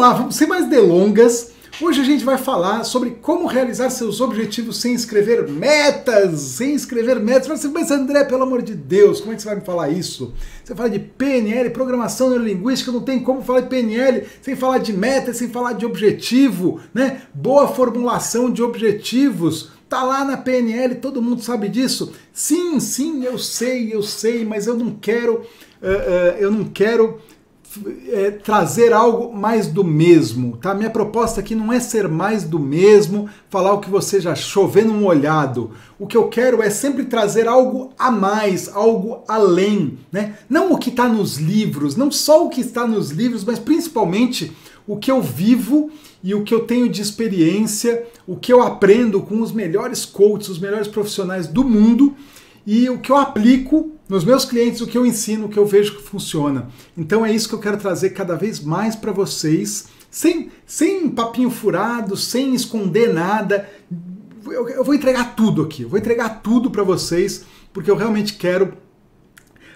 vamos lá, vamos, sem mais delongas. Hoje a gente vai falar sobre como realizar seus objetivos sem escrever metas, sem escrever metas. Você mas André, pelo amor de Deus, como é que você vai me falar isso? Você fala de PNL, programação neurolinguística, não tem como falar de PNL sem falar de metas, sem falar de objetivo, né? Boa formulação de objetivos. Tá lá na PNL, todo mundo sabe disso. Sim, sim, eu sei, eu sei, mas eu não quero, uh, uh, eu não quero é, trazer algo mais do mesmo, tá? Minha proposta aqui não é ser mais do mesmo, falar o que você já chovendo um olhado. O que eu quero é sempre trazer algo a mais, algo além, né? Não o que está nos livros, não só o que está nos livros, mas principalmente o que eu vivo e o que eu tenho de experiência, o que eu aprendo com os melhores coaches, os melhores profissionais do mundo e o que eu aplico nos meus clientes, o que eu ensino, o que eu vejo que funciona. Então é isso que eu quero trazer cada vez mais para vocês, sem, sem papinho furado, sem esconder nada. Eu, eu vou entregar tudo aqui, eu vou entregar tudo para vocês, porque eu realmente quero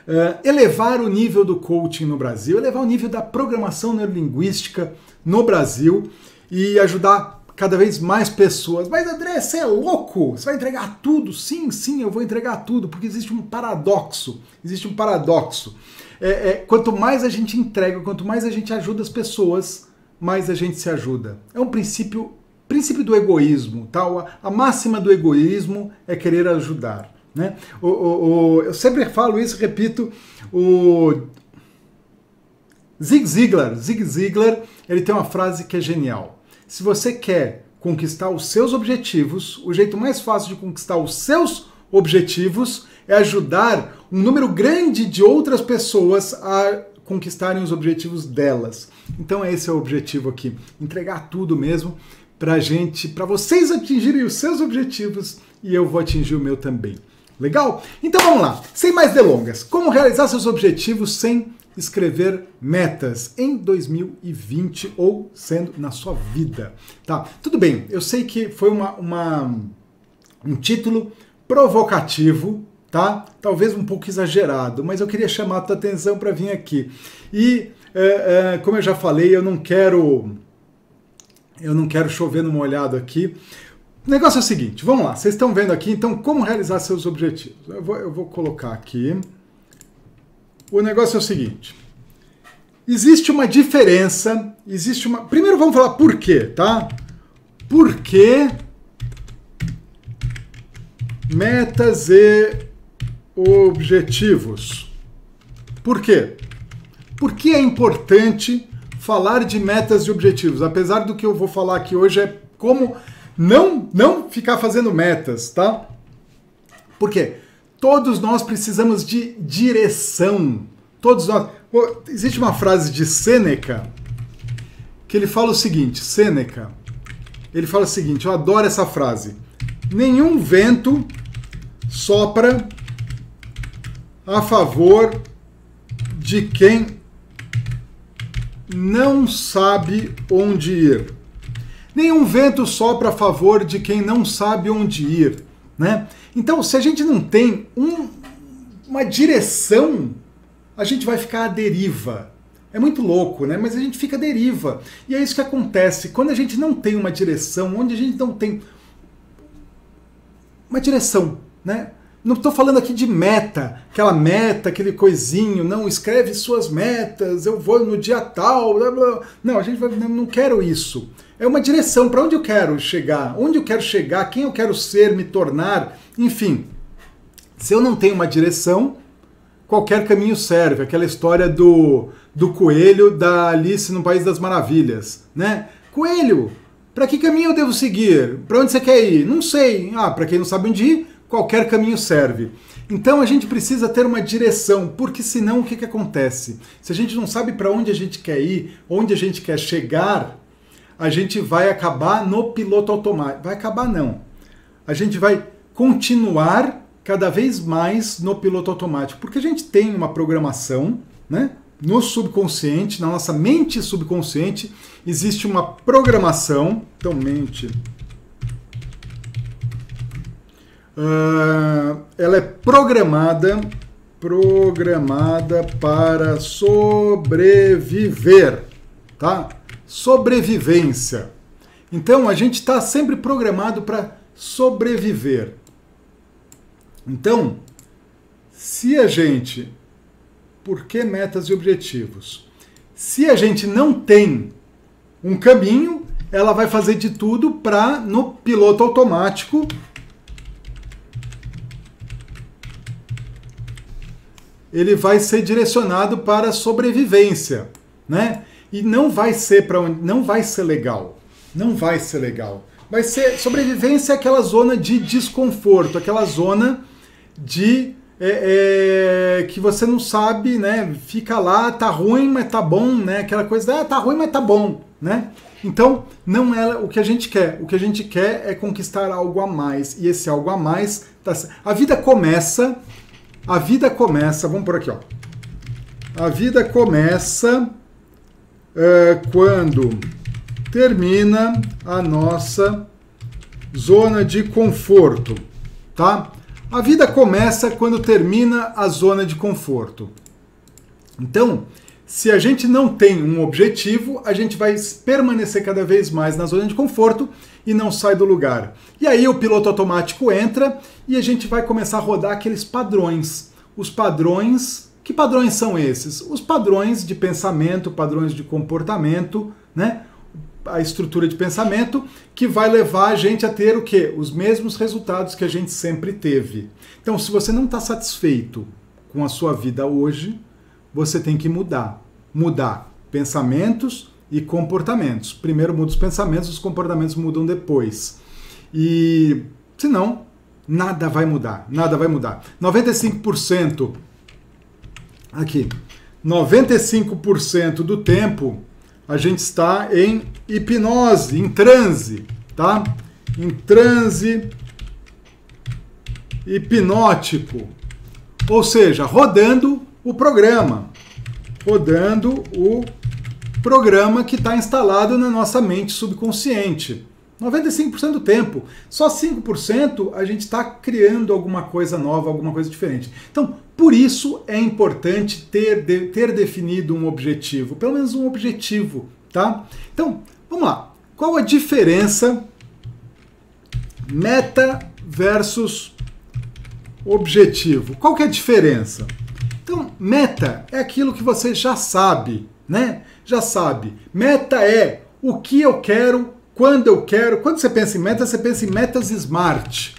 Uh, elevar o nível do coaching no Brasil, elevar o nível da programação neurolinguística no Brasil e ajudar cada vez mais pessoas. Mas André, você é louco? Você vai entregar tudo? Sim, sim, eu vou entregar tudo, porque existe um paradoxo. Existe um paradoxo. É, é, quanto mais a gente entrega, quanto mais a gente ajuda as pessoas, mais a gente se ajuda. É um princípio, princípio do egoísmo. Tá? A máxima do egoísmo é querer ajudar. Né? O, o, o, eu sempre falo isso, repito, o Zig Ziglar, Zig Ziglar, ele tem uma frase que é genial. Se você quer conquistar os seus objetivos, o jeito mais fácil de conquistar os seus objetivos é ajudar um número grande de outras pessoas a conquistarem os objetivos delas. Então esse é o objetivo aqui, entregar tudo mesmo pra gente, para vocês atingirem os seus objetivos e eu vou atingir o meu também. Legal? Então vamos lá, sem mais delongas. Como realizar seus objetivos sem escrever metas em 2020 ou sendo na sua vida, tá? Tudo bem, eu sei que foi uma, uma um título provocativo, tá? Talvez um pouco exagerado, mas eu queria chamar a tua atenção para vir aqui. E é, é, como eu já falei, eu não quero eu não quero chover no molhado aqui. O negócio é o seguinte, vamos lá, vocês estão vendo aqui, então, como realizar seus objetivos. Eu vou, eu vou colocar aqui. O negócio é o seguinte. Existe uma diferença, existe uma. Primeiro vamos falar por quê, tá? Por que metas e objetivos? Por quê? Por que é importante falar de metas e objetivos? Apesar do que eu vou falar aqui hoje é como não não ficar fazendo metas, tá? Por quê? Todos nós precisamos de direção. Todos nós. Existe uma frase de Sêneca que ele fala o seguinte: Sêneca, ele fala o seguinte, eu adoro essa frase. Nenhum vento sopra a favor de quem não sabe onde ir. Nenhum vento sopra a favor de quem não sabe onde ir. Né? Então, se a gente não tem um, uma direção, a gente vai ficar à deriva. É muito louco, né? Mas a gente fica à deriva. E é isso que acontece. Quando a gente não tem uma direção, onde a gente não tem uma direção, né? Não estou falando aqui de meta, aquela meta, aquele coisinho, não, escreve suas metas, eu vou no dia tal, blá, blá. não, a gente vai, não quero isso. É uma direção para onde eu quero chegar, onde eu quero chegar, quem eu quero ser, me tornar, enfim. Se eu não tenho uma direção, qualquer caminho serve. Aquela história do, do coelho da Alice no País das Maravilhas, né? Coelho, para que caminho eu devo seguir? Para onde você quer ir? Não sei. Ah, para quem não sabe onde ir, qualquer caminho serve. Então a gente precisa ter uma direção, porque senão o que, que acontece? Se a gente não sabe para onde a gente quer ir, onde a gente quer chegar, a gente vai acabar no piloto automático. Vai acabar não. A gente vai continuar cada vez mais no piloto automático, porque a gente tem uma programação, né? No subconsciente, na nossa mente subconsciente, existe uma programação. Então, mente Uh, ela é programada programada para sobreviver, tá? sobrevivência. Então a gente está sempre programado para sobreviver. Então, se a gente. Por que metas e objetivos? Se a gente não tem um caminho, ela vai fazer de tudo para, no piloto automático, ele vai ser direcionado para sobrevivência, né? E não vai ser para não vai ser legal. Não vai ser legal. Vai ser sobrevivência é aquela zona de desconforto, aquela zona de é, é, que você não sabe, né? Fica lá, tá ruim, mas tá bom, né? Aquela coisa, ah, tá ruim, mas tá bom, né? Então, não é o que a gente quer. O que a gente quer é conquistar algo a mais. E esse algo a mais, tá... a vida começa a vida começa, vamos por aqui, ó. A vida começa é, quando termina a nossa zona de conforto, tá? A vida começa quando termina a zona de conforto. Então, se a gente não tem um objetivo, a gente vai permanecer cada vez mais na zona de conforto e não sai do lugar. E aí o piloto automático entra e a gente vai começar a rodar aqueles padrões. Os padrões, que padrões são esses? Os padrões de pensamento, padrões de comportamento, né? A estrutura de pensamento que vai levar a gente a ter o quê? Os mesmos resultados que a gente sempre teve. Então, se você não está satisfeito com a sua vida hoje, você tem que mudar. Mudar pensamentos e comportamentos. Primeiro muda os pensamentos, os comportamentos mudam depois. E senão, nada vai mudar. Nada vai mudar. 95% aqui. 95% do tempo a gente está em hipnose, em transe, tá? Em transe hipnótico. Ou seja, rodando o programa. Rodando o programa que está instalado na nossa mente subconsciente. 95% do tempo. Só 5% a gente está criando alguma coisa nova, alguma coisa diferente. Então, por isso é importante ter, de, ter definido um objetivo, pelo menos um objetivo, tá? Então, vamos lá. Qual a diferença meta versus objetivo? Qual que é a diferença? Então, meta é aquilo que você já sabe, né? Já sabe. Meta é o que eu quero quando eu quero. Quando você pensa em metas, você pensa em metas smart.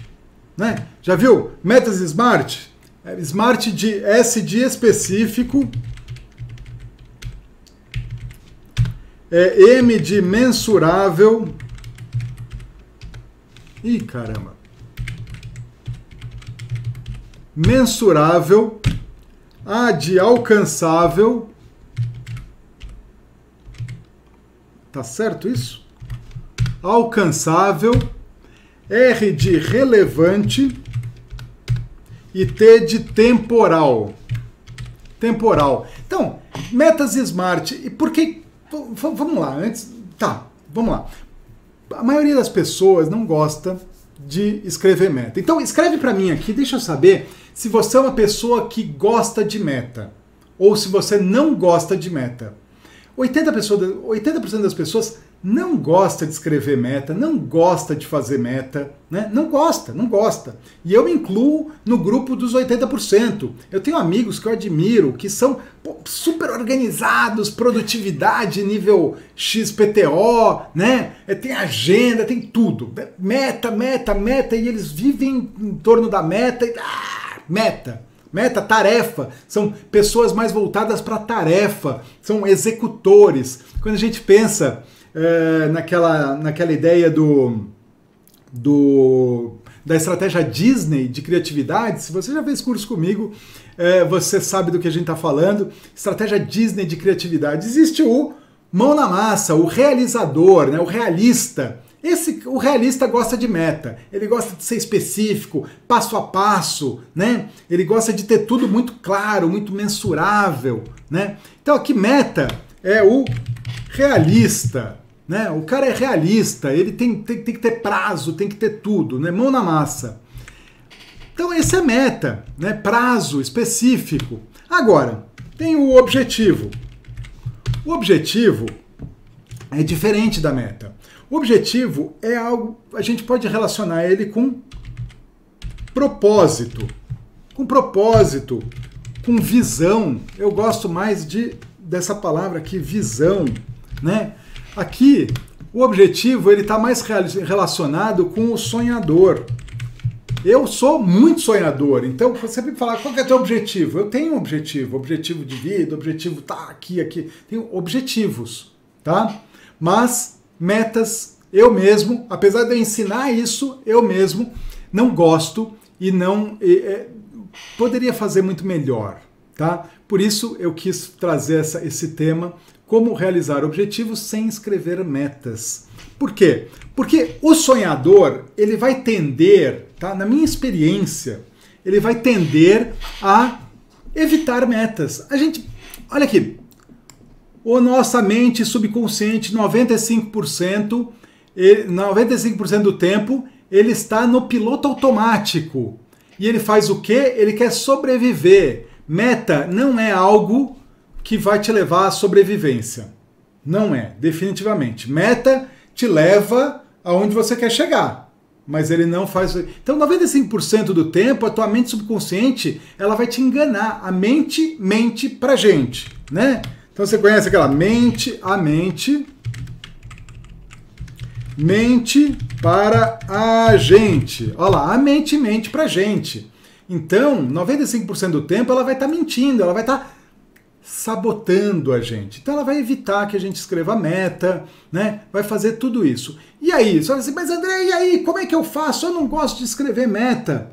Né? Já viu? Metas smart? É, smart de S de específico. É M de mensurável. Ih, caramba. Mensurável. A de alcançável. Tá certo isso? alcançável, R de relevante e T de temporal. Temporal. Então, metas smart. E por que. Vamos lá, antes. Tá, vamos lá. A maioria das pessoas não gosta de escrever meta. Então, escreve para mim aqui, deixa eu saber se você é uma pessoa que gosta de meta ou se você não gosta de meta. 80%, pessoas, 80 das pessoas não gosta de escrever meta, não gosta de fazer meta, né? Não gosta, não gosta. E eu me incluo no grupo dos 80%. Eu tenho amigos que eu admiro, que são pô, super organizados, produtividade nível XPTO, né? É, tem agenda, tem tudo. Meta, meta, meta, e eles vivem em torno da meta e ah, meta. Meta, tarefa, são pessoas mais voltadas para tarefa, são executores. Quando a gente pensa é, naquela, naquela ideia do, do da estratégia Disney de criatividade, se você já fez curso comigo, é, você sabe do que a gente está falando. Estratégia Disney de criatividade. Existe o mão na massa, o realizador, né, o realista. Esse, o realista gosta de meta, ele gosta de ser específico, passo a passo, né? Ele gosta de ter tudo muito claro, muito mensurável, né? Então aqui meta é o realista, né? O cara é realista, ele tem, tem, tem que ter prazo, tem que ter tudo, né? mão na massa. Então esse é meta, né? prazo específico. Agora, tem o objetivo. O objetivo é diferente da meta. O objetivo é algo, a gente pode relacionar ele com propósito. Com propósito, com visão. Eu gosto mais de dessa palavra aqui, visão, né? Aqui, o objetivo ele está mais relacionado com o sonhador. Eu sou muito sonhador, então você me falar qual é o teu objetivo? Eu tenho um objetivo, objetivo de vida, objetivo tá aqui, aqui. Tenho objetivos, tá? Mas metas, eu mesmo, apesar de eu ensinar isso, eu mesmo não gosto e não é, poderia fazer muito melhor, tá? Por isso eu quis trazer essa, esse tema, como realizar objetivos sem escrever metas. Por quê? Porque o sonhador, ele vai tender, tá? Na minha experiência, ele vai tender a evitar metas. A gente, olha aqui, o nossa mente subconsciente, 95%, 95% do tempo, ele está no piloto automático. E ele faz o quê? Ele quer sobreviver. Meta não é algo que vai te levar à sobrevivência. Não é, definitivamente. Meta te leva aonde você quer chegar. Mas ele não faz. Então, 95% do tempo, a tua mente subconsciente, ela vai te enganar. A mente mente pra gente, né? Então você conhece aquela mente, a mente mente para a gente. Olha lá, a mente mente para a gente. Então, 95% do tempo ela vai estar tá mentindo, ela vai estar tá sabotando a gente. Então ela vai evitar que a gente escreva meta, né? Vai fazer tudo isso. E aí, você vai assim, mas André, e aí, como é que eu faço? Eu não gosto de escrever meta.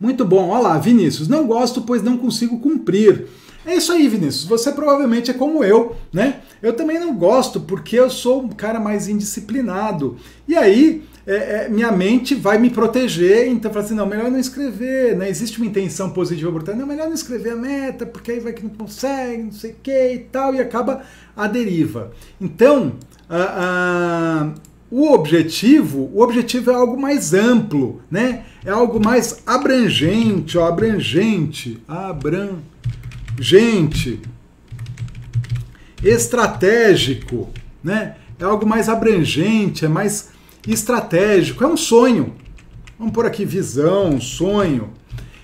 Muito bom, olha lá, Vinícius, não gosto, pois não consigo cumprir. É isso aí, Vinícius. Você provavelmente é como eu, né? Eu também não gosto porque eu sou um cara mais indisciplinado. E aí, é, é, minha mente vai me proteger, então fala assim, não, melhor não escrever, né? Existe uma intenção positiva por trás, não, melhor não escrever a meta, porque aí vai que não consegue, não sei o que e tal, e acaba a deriva. Então, a, o objetivo, o objetivo é algo mais amplo, né? É algo mais abrangente, ó, abrangente, abrangente gente, estratégico, né? É algo mais abrangente, é mais estratégico, é um sonho. Vamos por aqui visão, sonho.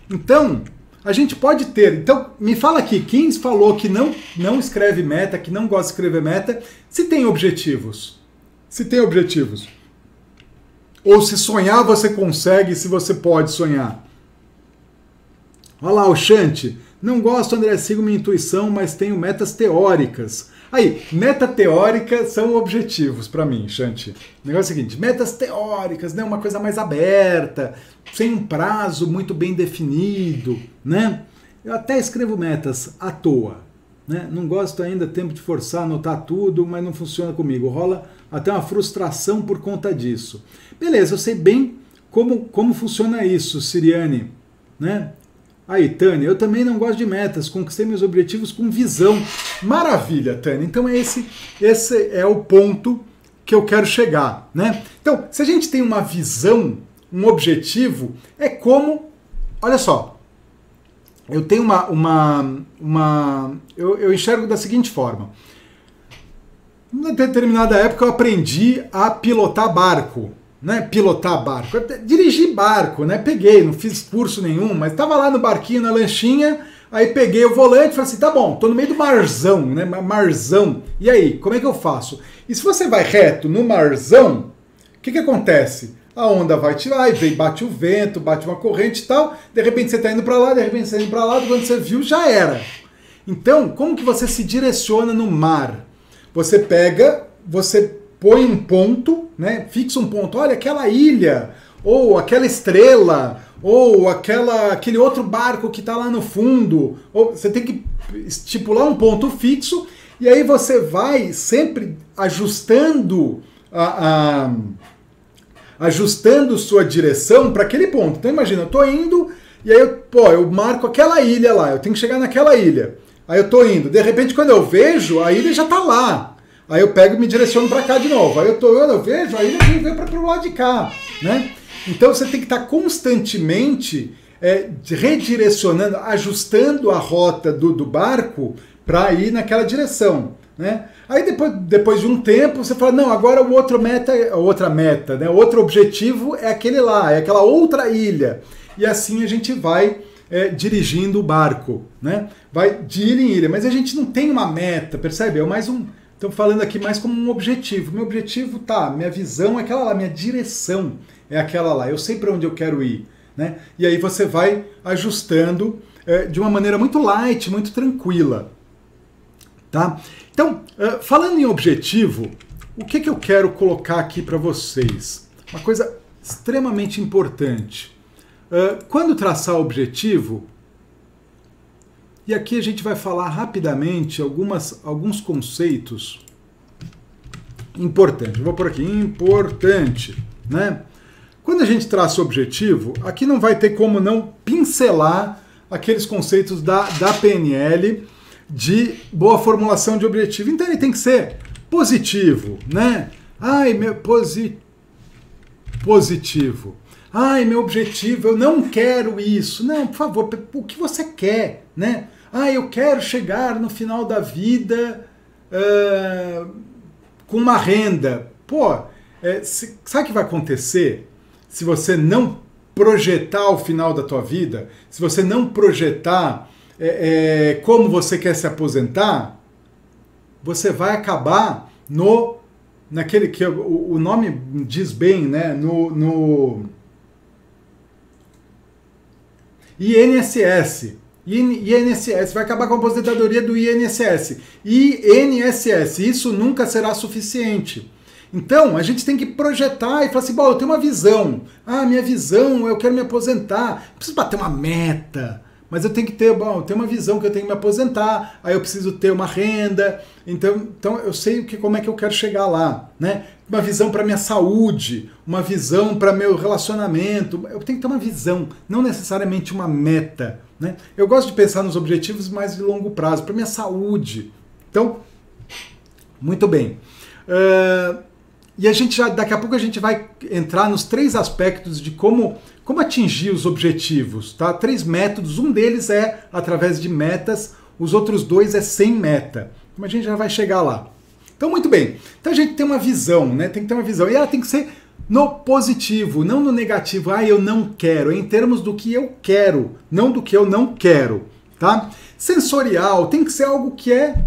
Então, a gente pode ter. Então, me fala aqui, quem falou que não não escreve meta, que não gosta de escrever meta, se tem objetivos. Se tem objetivos. Ou se sonhar você consegue, se você pode sonhar. Olha lá o Chante. Não gosto, André, sigo minha intuição, mas tenho metas teóricas. Aí, meta teórica são objetivos para mim, Shanti. O negócio é o seguinte: metas teóricas, né? Uma coisa mais aberta, sem um prazo muito bem definido, né? Eu até escrevo metas à toa, né? Não gosto ainda tempo de forçar, anotar tudo, mas não funciona comigo. Rola até uma frustração por conta disso. Beleza, eu sei bem como, como funciona isso, Siriane, né? Aí, Tânia, eu também não gosto de metas, conquistei meus objetivos com visão. Maravilha, Tânia. Então é esse, esse é o ponto que eu quero chegar, né? Então, se a gente tem uma visão, um objetivo, é como, olha só, eu tenho uma, uma, uma eu, eu enxergo da seguinte forma. Em determinada época eu aprendi a pilotar barco né, pilotar barco, dirigir barco, né? Peguei, não fiz curso nenhum, mas estava lá no barquinho, na lanchinha, aí peguei o volante e falei assim, tá bom, tô no meio do marzão, né? Marzão. E aí, como é que eu faço? E se você vai reto no marzão, o que que acontece? A onda vai te lá e vem, bate o vento, bate uma corrente e tal, de repente você está indo para lá, de repente você está indo para lá, quando você viu já era. Então, como que você se direciona no mar? Você pega, você põe um ponto, né? Fixa um ponto. Olha, aquela ilha, ou aquela estrela, ou aquela, aquele outro barco que está lá no fundo. Ou você tem que estipular um ponto fixo e aí você vai sempre ajustando a, a ajustando sua direção para aquele ponto. Então imagina, eu tô indo e aí eu, pô, eu marco aquela ilha lá, eu tenho que chegar naquela ilha. Aí eu tô indo. De repente, quando eu vejo, a ilha já tá lá. Aí eu pego e me direciono para cá de novo. Aí eu tô olhando, eu vejo, aí ele vem para o lado de cá, né? Então você tem que estar constantemente é, redirecionando, ajustando a rota do, do barco para ir naquela direção. Né? Aí depois, depois de um tempo você fala, não, agora o outro meta, outra meta, né? Outro objetivo é aquele lá, é aquela outra ilha. E assim a gente vai é, dirigindo o barco, né? Vai de ilha em ilha, mas a gente não tem uma meta, percebe? É mais um. Estou falando aqui mais como um objetivo. Meu objetivo tá, minha visão é aquela lá, minha direção é aquela lá. Eu sei para onde eu quero ir, né? E aí você vai ajustando é, de uma maneira muito light, muito tranquila, tá? Então, uh, falando em objetivo, o que, que eu quero colocar aqui para vocês? Uma coisa extremamente importante. Uh, quando traçar objetivo, e aqui a gente vai falar rapidamente algumas, alguns conceitos importantes. Vou por aqui, importante, né? Quando a gente traça o objetivo, aqui não vai ter como não pincelar aqueles conceitos da, da PNL de boa formulação de objetivo. Então ele tem que ser positivo, né? Ai, meu posi positivo. Ai, meu objetivo, eu não quero isso. Não, por favor, o que você quer, né? Ah, eu quero chegar no final da vida uh, com uma renda. Pô, é, se, sabe o que vai acontecer se você não projetar o final da tua vida? Se você não projetar é, é, como você quer se aposentar, você vai acabar no naquele que o, o nome diz bem, né? No, no INSS. INSS vai acabar com a aposentadoria do INSS. INSS, isso nunca será suficiente. Então, a gente tem que projetar e falar assim: bom, eu tenho uma visão. Ah, minha visão, eu quero me aposentar. Preciso bater uma meta mas eu tenho que ter, bom, ter uma visão que eu tenho que me aposentar, aí eu preciso ter uma renda, então, então eu sei que, como é que eu quero chegar lá, né? Uma visão para minha saúde, uma visão para meu relacionamento, eu tenho que ter uma visão, não necessariamente uma meta, né? Eu gosto de pensar nos objetivos mais de longo prazo, para minha saúde. Então, muito bem. Uh, e a gente já, daqui a pouco a gente vai entrar nos três aspectos de como, como atingir os objetivos, tá? Três métodos, um deles é através de metas, os outros dois é sem meta. Mas a gente já vai chegar lá. Então, muito bem. Então a gente tem uma visão, né? Tem que ter uma visão. E ela tem que ser no positivo, não no negativo. Ah, eu não quero. É em termos do que eu quero, não do que eu não quero, tá? Sensorial tem que ser algo que é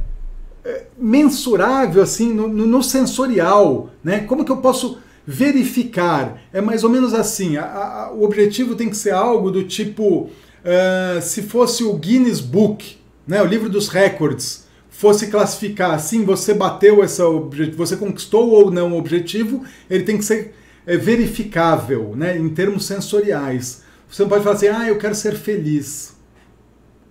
mensurável assim no, no, sensorial, né? Como que eu posso verificar? É mais ou menos assim. A, a, o objetivo tem que ser algo do tipo, uh, se fosse o Guinness Book, né? O livro dos records, fosse classificar assim, você bateu essa você conquistou ou não o objetivo, ele tem que ser é, verificável, né? Em termos sensoriais. Você não pode falar assim, ah, eu quero ser feliz.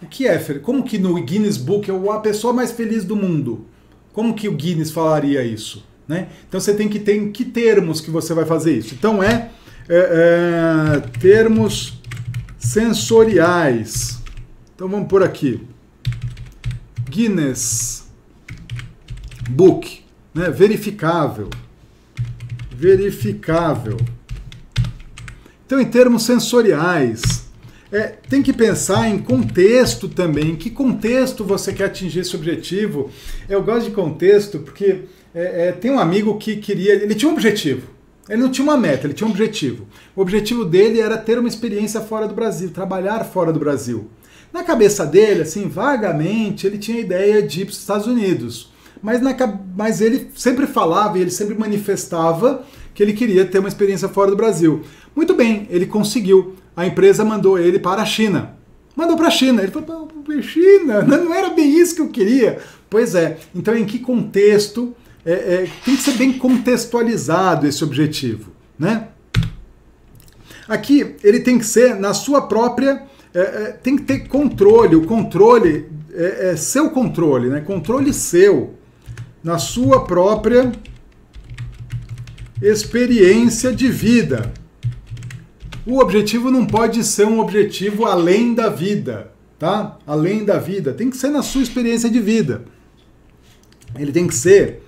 O que é? Como que no Guinness Book é a pessoa mais feliz do mundo? Como que o Guinness falaria isso? Né? Então você tem que ter em que termos que você vai fazer isso. Então é, é, é termos sensoriais. Então vamos por aqui. Guinness Book, né? verificável. Verificável. Então, em termos sensoriais, é, tem que pensar em contexto também. Em que contexto você quer atingir esse objetivo? Eu gosto de contexto porque é, é, tem um amigo que queria. Ele tinha um objetivo. Ele não tinha uma meta, ele tinha um objetivo. O objetivo dele era ter uma experiência fora do Brasil, trabalhar fora do Brasil. Na cabeça dele, assim, vagamente, ele tinha a ideia de ir para os Estados Unidos. Mas, na, mas ele sempre falava e ele sempre manifestava que ele queria ter uma experiência fora do Brasil. Muito bem, ele conseguiu a empresa mandou ele para a China. Mandou para a China. Ele falou, China, não era bem isso que eu queria. Pois é. Então, em que contexto? É, é, tem que ser bem contextualizado esse objetivo, né? Aqui ele tem que ser na sua própria, é, é tem que ter controle. O controle é, é seu controle, né? Controle seu na sua própria experiência de vida. O objetivo não pode ser um objetivo além da vida, tá? Além da vida. Tem que ser na sua experiência de vida. Ele tem que ser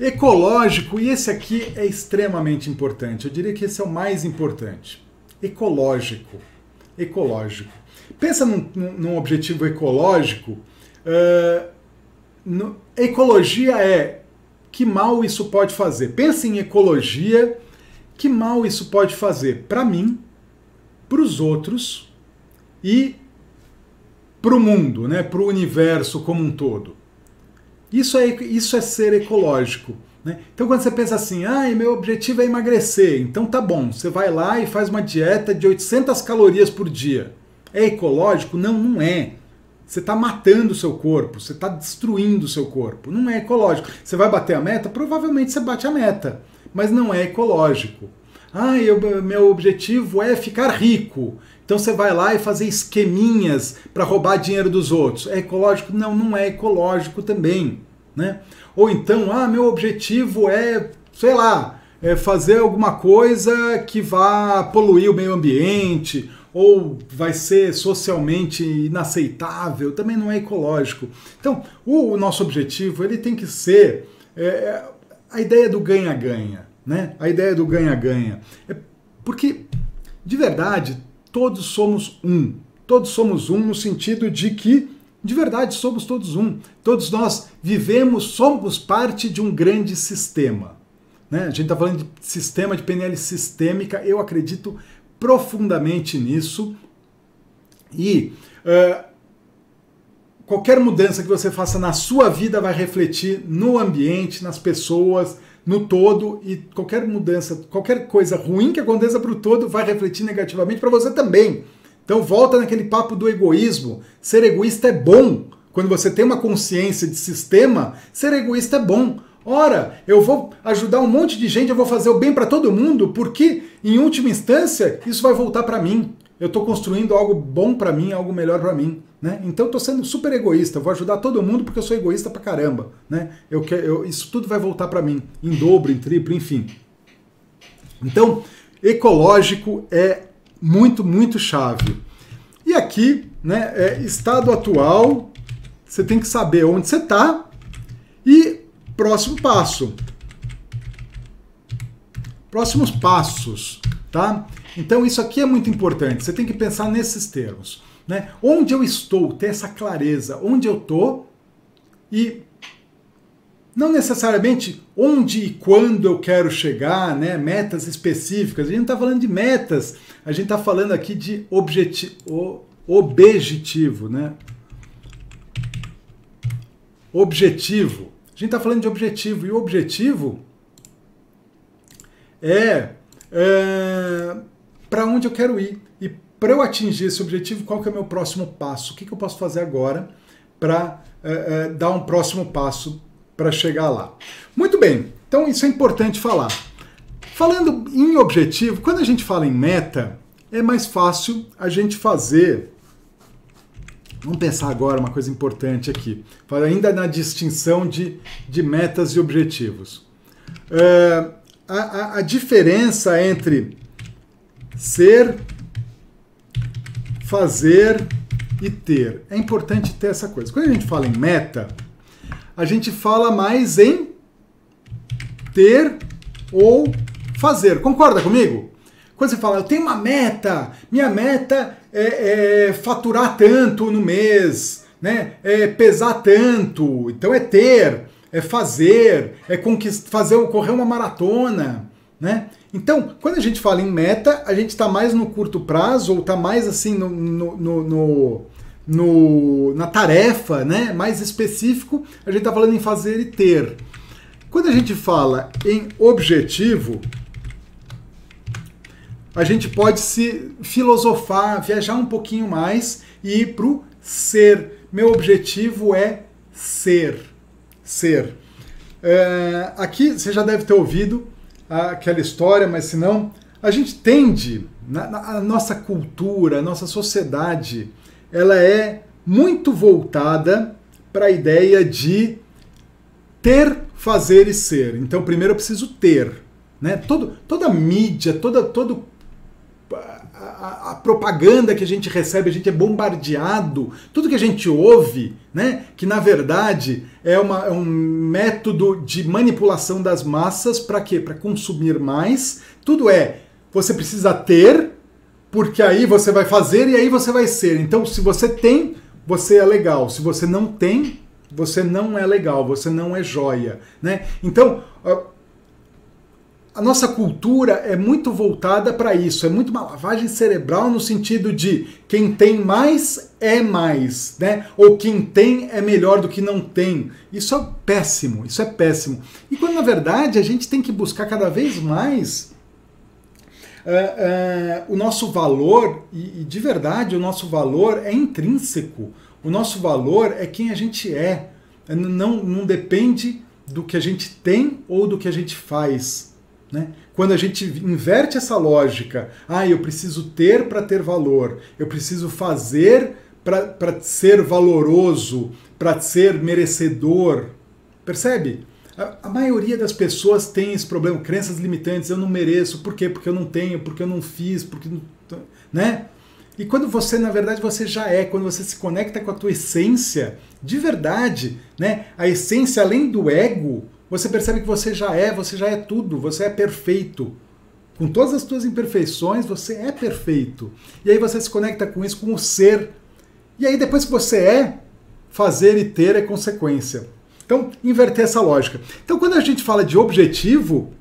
ecológico e esse aqui é extremamente importante. Eu diria que esse é o mais importante. Ecológico. Ecológico. Pensa num, num objetivo ecológico. Uh, no, ecologia é que mal isso pode fazer. Pensa em ecologia, que mal isso pode fazer para mim, para os outros e para o mundo, né, para o universo como um todo. Isso é, isso é ser ecológico. Né? Então, quando você pensa assim, ah, meu objetivo é emagrecer, então tá bom, você vai lá e faz uma dieta de 800 calorias por dia. É ecológico? Não, não é. Você está matando o seu corpo, você está destruindo o seu corpo. Não é ecológico. Você vai bater a meta? Provavelmente você bate a meta, mas não é ecológico. Ah, eu, meu objetivo é ficar rico. Então você vai lá e fazer esqueminhas para roubar dinheiro dos outros. É ecológico? Não, não é ecológico também. Né? Ou então, ah, meu objetivo é, sei lá, é fazer alguma coisa que vá poluir o meio ambiente, ou vai ser socialmente inaceitável, também não é ecológico. Então, o, o nosso objetivo ele tem que ser é, a ideia do ganha-ganha, né? A ideia do ganha-ganha. É porque, de verdade, todos somos um. Todos somos um no sentido de que, de verdade, somos todos um. Todos nós vivemos, somos parte de um grande sistema. Né? A gente está falando de sistema de PNL sistêmica, eu acredito profundamente nisso. E uh, qualquer mudança que você faça na sua vida vai refletir no ambiente, nas pessoas, no todo e qualquer mudança, qualquer coisa ruim que aconteça para o todo vai refletir negativamente para você também. Então volta naquele papo do egoísmo. Ser egoísta é bom. Quando você tem uma consciência de sistema, ser egoísta é bom. Ora, eu vou ajudar um monte de gente, eu vou fazer o bem para todo mundo, porque em última instância isso vai voltar para mim. Eu estou construindo algo bom para mim, algo melhor para mim. Né? Então estou sendo super egoísta, vou ajudar todo mundo porque eu sou egoísta pra caramba. Né? Eu, eu, isso tudo vai voltar para mim, em dobro, em triplo, enfim. Então, ecológico é muito, muito chave. E aqui, né, é estado atual, você tem que saber onde você está e próximo passo. Próximos passos, tá? Então isso aqui é muito importante. Você tem que pensar nesses termos. Né? Onde eu estou, ter essa clareza, onde eu estou e não necessariamente onde e quando eu quero chegar, né? metas específicas. A gente não está falando de metas, a gente está falando aqui de objeti objetivo. Né? Objetivo. A gente está falando de objetivo, e o objetivo é, é para onde eu quero ir. E para eu atingir esse objetivo, qual que é o meu próximo passo? O que, que eu posso fazer agora para é, é, dar um próximo passo para chegar lá? Muito bem, então isso é importante falar. Falando em objetivo, quando a gente fala em meta, é mais fácil a gente fazer. Vamos pensar agora uma coisa importante aqui, ainda na distinção de, de metas e objetivos. É, a, a, a diferença entre ser fazer e ter. É importante ter essa coisa. Quando a gente fala em meta, a gente fala mais em ter ou fazer. Concorda comigo? Quando você fala, eu tenho uma meta, minha meta é, é faturar tanto no mês, né? é pesar tanto, então é ter, é fazer, é fazer correr uma maratona. Né? Então, quando a gente fala em meta, a gente está mais no curto prazo ou está mais assim no, no, no, no, na tarefa, né? mais específico, a gente está falando em fazer e ter. Quando a gente fala em objetivo, a gente pode se filosofar, viajar um pouquinho mais e ir para o ser. Meu objetivo é ser. Ser. É, aqui você já deve ter ouvido aquela história, mas se não, a gente tende, na, na, a nossa cultura, a nossa sociedade, ela é muito voltada para a ideia de ter, fazer e ser. Então, primeiro eu preciso ter. Né? Todo, toda mídia, toda, todo a, a, propaganda que a gente recebe, a gente é bombardeado, tudo que a gente ouve, né, que na verdade é, uma, é um método de manipulação das massas para quê? Para consumir mais. Tudo é, você precisa ter, porque aí você vai fazer e aí você vai ser. Então, se você tem, você é legal. Se você não tem, você não é legal, você não é joia, né? Então, a nossa cultura é muito voltada para isso, é muito uma lavagem cerebral no sentido de quem tem mais é mais, né? Ou quem tem é melhor do que não tem. Isso é péssimo, isso é péssimo. E quando na verdade a gente tem que buscar cada vez mais uh, uh, o nosso valor, e, e de verdade o nosso valor é intrínseco. O nosso valor é quem a gente é. Não, não depende do que a gente tem ou do que a gente faz. Né? Quando a gente inverte essa lógica, ah, eu preciso ter para ter valor, eu preciso fazer para ser valoroso, para ser merecedor. Percebe? A, a, maioria das pessoas tem esse problema, crenças limitantes, eu não mereço, por quê? Porque eu não tenho, porque eu não fiz, porque né? E quando você, na verdade, você já é, quando você se conecta com a tua essência, de verdade, né? A essência além do ego, você percebe que você já é, você já é tudo, você é perfeito. Com todas as suas imperfeições, você é perfeito. E aí você se conecta com isso, com o ser. E aí depois que você é, fazer e ter é consequência. Então, inverter essa lógica. Então, quando a gente fala de objetivo,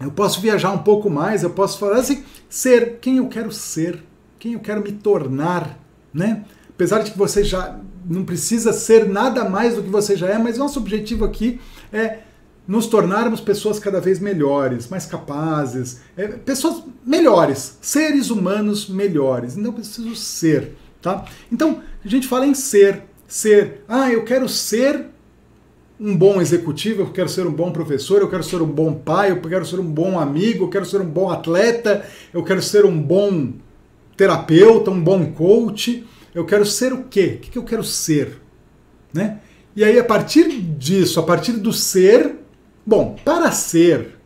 eu posso viajar um pouco mais, eu posso falar assim, ser quem eu quero ser, quem eu quero me tornar, né? Apesar de que você já não precisa ser nada mais do que você já é, mas nosso objetivo aqui é nos tornarmos pessoas cada vez melhores, mais capazes, é, pessoas melhores, seres humanos melhores. Não preciso ser, tá? Então a gente fala em ser, ser. Ah, eu quero ser um bom executivo, eu quero ser um bom professor, eu quero ser um bom pai, eu quero ser um bom amigo, eu quero ser um bom atleta, eu quero ser um bom terapeuta, um bom coach. Eu quero ser o quê? O que eu quero ser? Né? E aí, a partir disso, a partir do ser, bom, para ser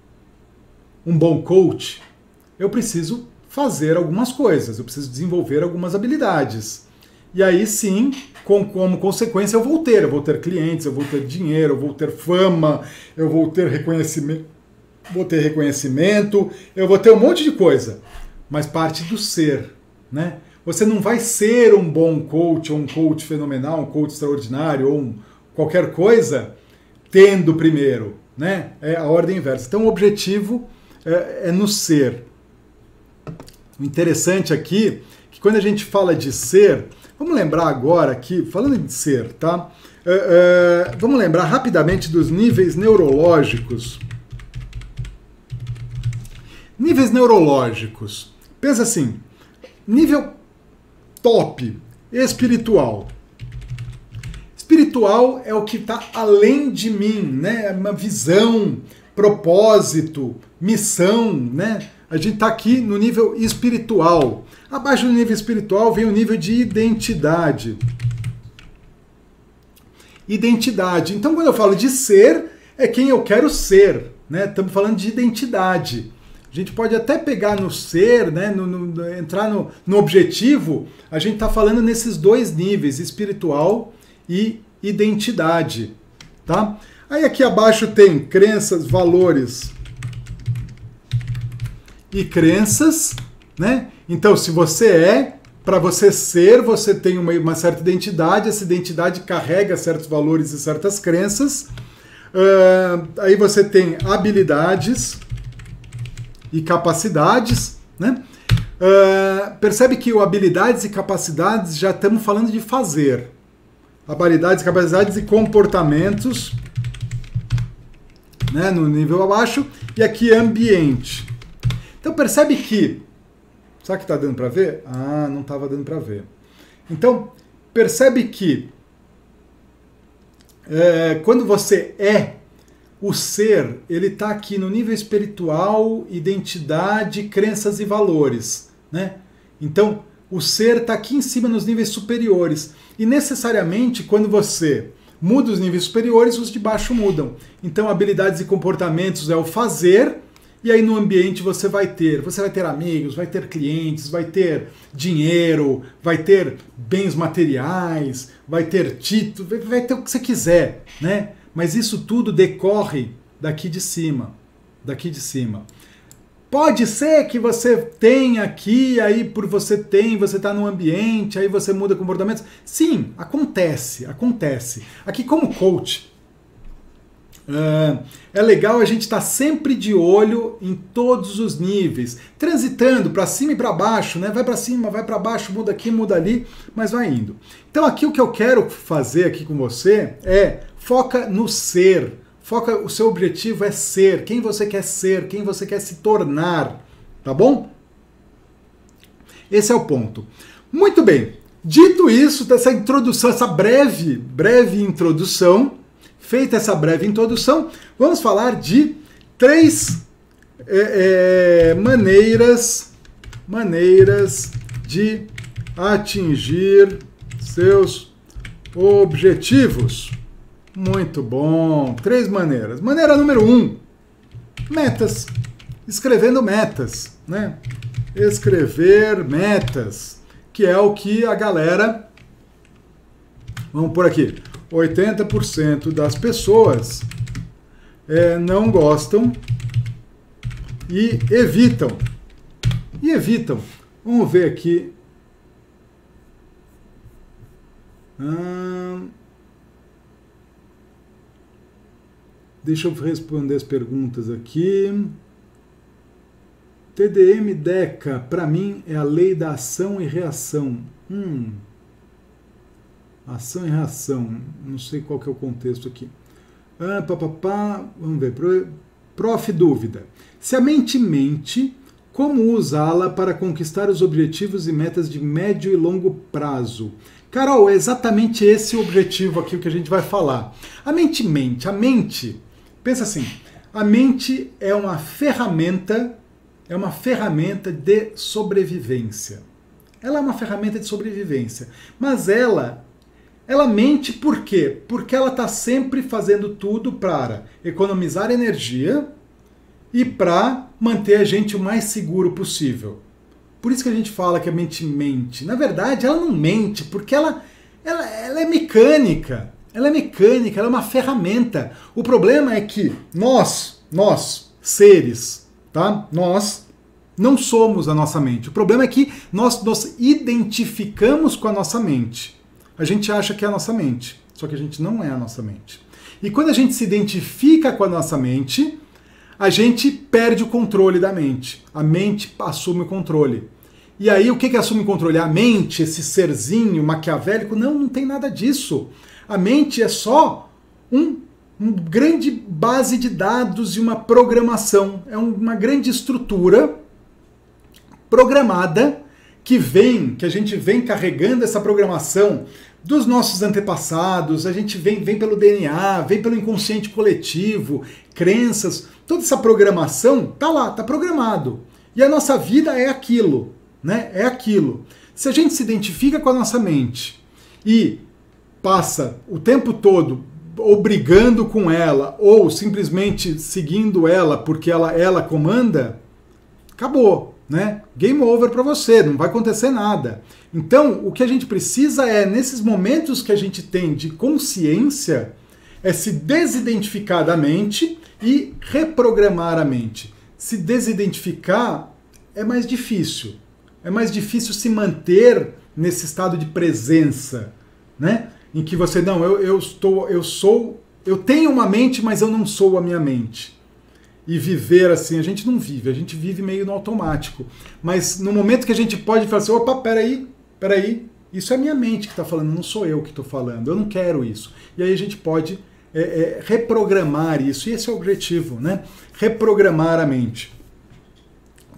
um bom coach, eu preciso fazer algumas coisas, eu preciso desenvolver algumas habilidades. E aí sim, com, como consequência, eu vou ter, eu vou ter clientes, eu vou ter dinheiro, eu vou ter fama, eu vou ter reconhecimento, vou ter reconhecimento, eu vou ter um monte de coisa. Mas parte do ser, né? Você não vai ser um bom coach, ou um coach fenomenal, um coach extraordinário, ou um, qualquer coisa, tendo primeiro. Né? É a ordem inversa. Então o objetivo é, é no ser. O interessante aqui é que quando a gente fala de ser, vamos lembrar agora aqui, falando de ser, tá? É, é, vamos lembrar rapidamente dos níveis neurológicos. Níveis neurológicos. Pensa assim, nível top, espiritual. Espiritual é o que está além de mim, né? É uma visão, propósito, missão, né? A gente está aqui no nível espiritual. Abaixo do nível espiritual vem o nível de identidade. Identidade. Então, quando eu falo de ser, é quem eu quero ser, né? Estamos falando de identidade. A gente pode até pegar no ser, né, no, no, entrar no, no objetivo, a gente está falando nesses dois níveis, espiritual e identidade. Tá? Aí aqui abaixo tem crenças, valores e crenças. Né? Então, se você é, para você ser, você tem uma, uma, certa identidade, essa identidade carrega certos valores e certas crenças. Uh, aí você tem habilidades e capacidades, né? Uh, percebe que o habilidades e capacidades já estamos falando de fazer. Habilidades, capacidades e comportamentos, né, no nível abaixo, e aqui ambiente. Então percebe que, sabe que está dando para ver? Ah, não estava dando para ver. Então percebe que é, quando você é o ser, ele está aqui no nível espiritual, identidade, crenças e valores, né? Então, o ser está aqui em cima nos níveis superiores. E necessariamente, quando você muda os níveis superiores, os de baixo mudam. Então, habilidades e comportamentos é o fazer, e aí no ambiente você vai ter, você vai ter amigos, vai ter clientes, vai ter dinheiro, vai ter bens materiais, vai ter título, vai ter o que você quiser, né? Mas isso tudo decorre daqui de cima, daqui de cima. Pode ser que você tenha aqui, aí por você tem, você está no ambiente, aí você muda comportamentos. Sim, acontece, acontece. Aqui como coach, Uh, é legal a gente estar tá sempre de olho em todos os níveis, transitando para cima e para baixo, né? Vai para cima, vai para baixo, muda aqui, muda ali, mas vai indo. Então aqui o que eu quero fazer aqui com você é foca no ser. Foca, o seu objetivo é ser, quem você quer ser, quem você quer se tornar, tá bom? Esse é o ponto. Muito bem. Dito isso, dessa introdução, essa breve, breve introdução, Feita essa breve introdução, vamos falar de três é, é, maneiras, maneiras de atingir seus objetivos. Muito bom. Três maneiras. Maneira número um: metas. Escrevendo metas, né? Escrever metas, que é o que a galera. Vamos por aqui. 80% das pessoas é, não gostam e evitam. E evitam. Vamos ver aqui. Hum, deixa eu responder as perguntas aqui. TDM DECA, para mim, é a lei da ação e reação. Hum. Ação e reação. Não sei qual que é o contexto aqui. Ah, pá, pá, pá. Vamos ver. Prof. Dúvida. Se a mente mente, como usá-la para conquistar os objetivos e metas de médio e longo prazo? Carol, é exatamente esse o objetivo aqui que a gente vai falar. A mente mente. A mente, pensa assim, a mente é uma ferramenta, é uma ferramenta de sobrevivência. Ela é uma ferramenta de sobrevivência, mas ela ela mente por quê? Porque ela está sempre fazendo tudo para economizar energia e para manter a gente o mais seguro possível. Por isso que a gente fala que a mente mente. Na verdade, ela não mente, porque ela, ela, ela é mecânica. Ela é mecânica, ela é uma ferramenta. O problema é que nós, nós, seres, tá? Nós não somos a nossa mente. O problema é que nós nos identificamos com a nossa mente a gente acha que é a nossa mente, só que a gente não é a nossa mente. E quando a gente se identifica com a nossa mente, a gente perde o controle da mente. A mente assume o controle. E aí o que, que assume o controle? A mente, esse serzinho maquiavélico? Não, não tem nada disso. A mente é só um, um grande base de dados e uma programação. É uma grande estrutura programada que vem, que a gente vem carregando essa programação dos nossos antepassados, a gente vem, vem pelo DNA, vem pelo inconsciente coletivo, crenças, toda essa programação tá lá, tá programado. E a nossa vida é aquilo, né? É aquilo. Se a gente se identifica com a nossa mente e passa o tempo todo ou brigando com ela ou simplesmente seguindo ela porque ela ela comanda, acabou né? Game over para você, não vai acontecer nada. Então, o que a gente precisa é, nesses momentos que a gente tem de consciência, é se desidentificar da mente e reprogramar a mente. Se desidentificar é mais difícil. É mais difícil se manter nesse estado de presença, né? Em que você não, eu, eu estou, eu sou, eu tenho uma mente, mas eu não sou a minha mente e viver assim. A gente não vive, a gente vive meio no automático. Mas no momento que a gente pode falar assim, opa, peraí, peraí, isso é minha mente que está falando, não sou eu que estou falando, eu não quero isso. E aí a gente pode é, é, reprogramar isso, e esse é o objetivo, né? Reprogramar a mente.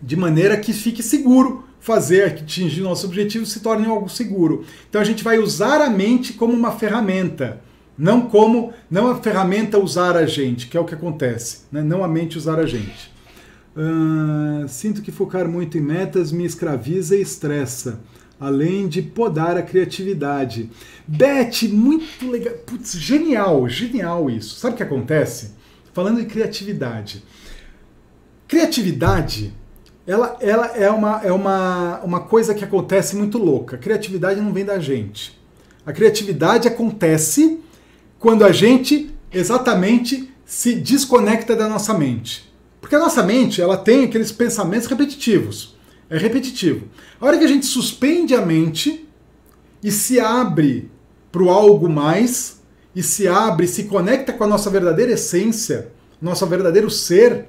De maneira que fique seguro fazer atingir nosso objetivo se torne algo seguro. Então a gente vai usar a mente como uma ferramenta não como, não a ferramenta usar a gente, que é o que acontece, né? não a mente usar a gente. Uh, sinto que focar muito em metas me escraviza e estressa, além de podar a criatividade. Beth, muito legal. Putz, genial, genial isso. Sabe o que acontece? Falando de criatividade. Criatividade, ela, ela é, uma, é uma, uma coisa que acontece muito louca. A criatividade não vem da gente. A criatividade acontece quando a gente exatamente se desconecta da nossa mente. Porque a nossa mente, ela tem aqueles pensamentos repetitivos. É repetitivo. A hora que a gente suspende a mente e se abre para o algo mais, e se abre, se conecta com a nossa verdadeira essência, nosso verdadeiro ser,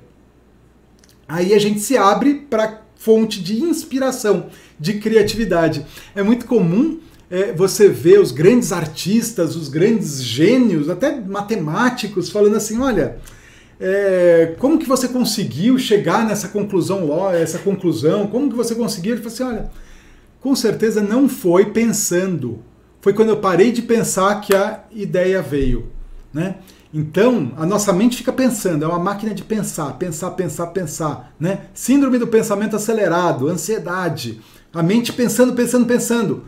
aí a gente se abre para fonte de inspiração, de criatividade. É muito comum é, você ver os grandes artistas, os grandes gênios, até matemáticos, falando assim: olha, é, como que você conseguiu chegar nessa conclusão, essa conclusão? Como que você conseguiu? Ele falou assim: olha, com certeza não foi pensando. Foi quando eu parei de pensar que a ideia veio, né? Então, a nossa mente fica pensando, é uma máquina de pensar, pensar, pensar, pensar, né? Síndrome do pensamento acelerado, ansiedade, a mente pensando, pensando, pensando.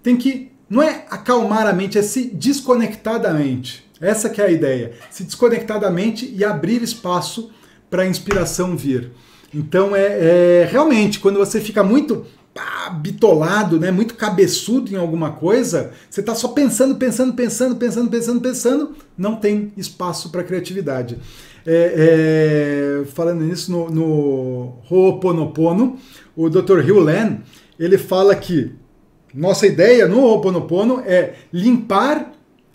Tem que não é acalmar a mente, é se desconectar da mente. Essa que é a ideia, se desconectar da mente e abrir espaço para a inspiração vir. Então é, é realmente quando você fica muito pá, bitolado, né, muito cabeçudo em alguma coisa, você está só pensando, pensando, pensando, pensando, pensando, pensando, não tem espaço para criatividade. É, é, falando nisso, no, no Ho'oponopono, o Dr. Hugh Len, ele fala que nossa ideia no Ho'oponopono é limpar,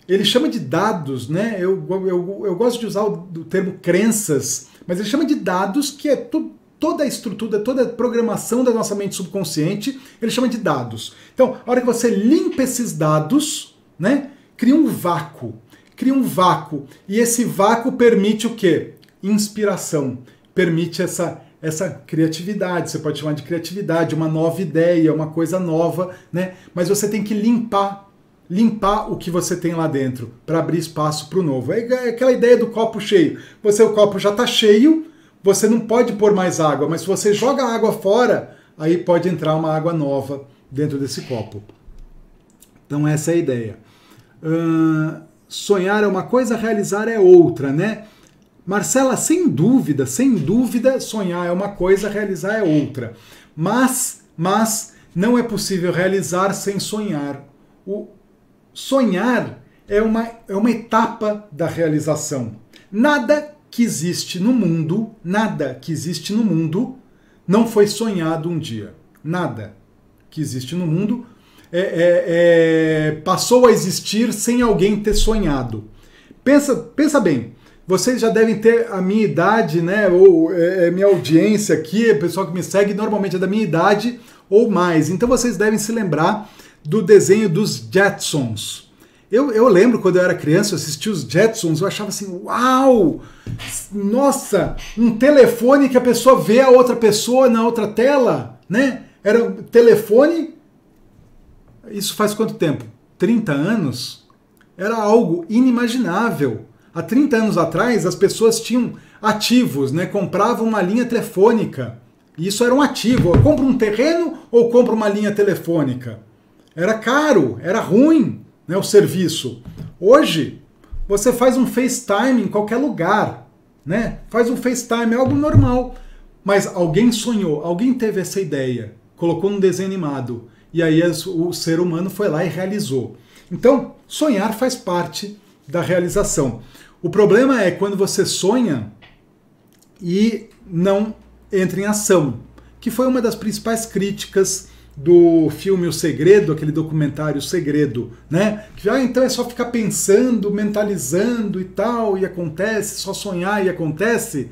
ele chama de dados, né? Eu, eu, eu gosto de usar o, o termo crenças, mas ele chama de dados que é tudo toda a estrutura, toda a programação da nossa mente subconsciente, ele chama de dados. Então, a hora que você limpa esses dados, né, cria um vácuo. Cria um vácuo. E esse vácuo permite o quê? Inspiração. Permite essa essa criatividade, você pode chamar de criatividade, uma nova ideia, uma coisa nova, né? Mas você tem que limpar, limpar o que você tem lá dentro para abrir espaço para o novo. É aquela ideia do copo cheio. Você o copo já está cheio, você não pode pôr mais água, mas se você joga a água fora, aí pode entrar uma água nova dentro desse copo. Então essa é a ideia. Uh, sonhar é uma coisa, realizar é outra, né? Marcela, sem dúvida, sem dúvida, sonhar é uma coisa, realizar é outra. Mas, mas não é possível realizar sem sonhar. O sonhar é uma, é uma etapa da realização. Nada que existe no mundo, nada que existe no mundo, não foi sonhado um dia. Nada que existe no mundo é, é, é, passou a existir sem alguém ter sonhado. Pensa, pensa bem, vocês já devem ter a minha idade, né? Ou é, é minha audiência aqui, o pessoal que me segue normalmente é da minha idade ou mais. Então vocês devem se lembrar do desenho dos Jetsons. Eu, eu lembro quando eu era criança, eu assistia os Jetsons, eu achava assim, uau! Nossa, um telefone que a pessoa vê a outra pessoa na outra tela, né? Era um telefone. Isso faz quanto tempo? 30 anos? Era algo inimaginável. Há 30 anos atrás, as pessoas tinham ativos, né? Compravam uma linha telefônica. E isso era um ativo. Eu compro um terreno ou compro uma linha telefônica? Era caro, era ruim né, o serviço. Hoje, você faz um FaceTime em qualquer lugar, né? Faz um FaceTime, é algo normal. Mas alguém sonhou, alguém teve essa ideia, colocou num desenho animado, e aí o ser humano foi lá e realizou. Então, sonhar faz parte da realização. O problema é quando você sonha e não entra em ação, que foi uma das principais críticas do filme O Segredo, aquele documentário O Segredo, né? Que ah, então é só ficar pensando, mentalizando e tal, e acontece, só sonhar e acontece.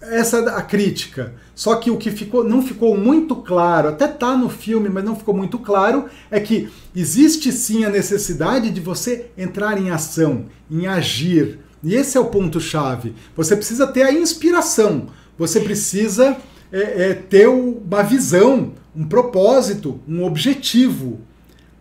Essa é a crítica. Só que o que ficou, não ficou muito claro, até tá no filme, mas não ficou muito claro, é que existe sim a necessidade de você entrar em ação, em agir. E esse é o ponto-chave. Você precisa ter a inspiração, você precisa é, é ter uma visão, um propósito, um objetivo.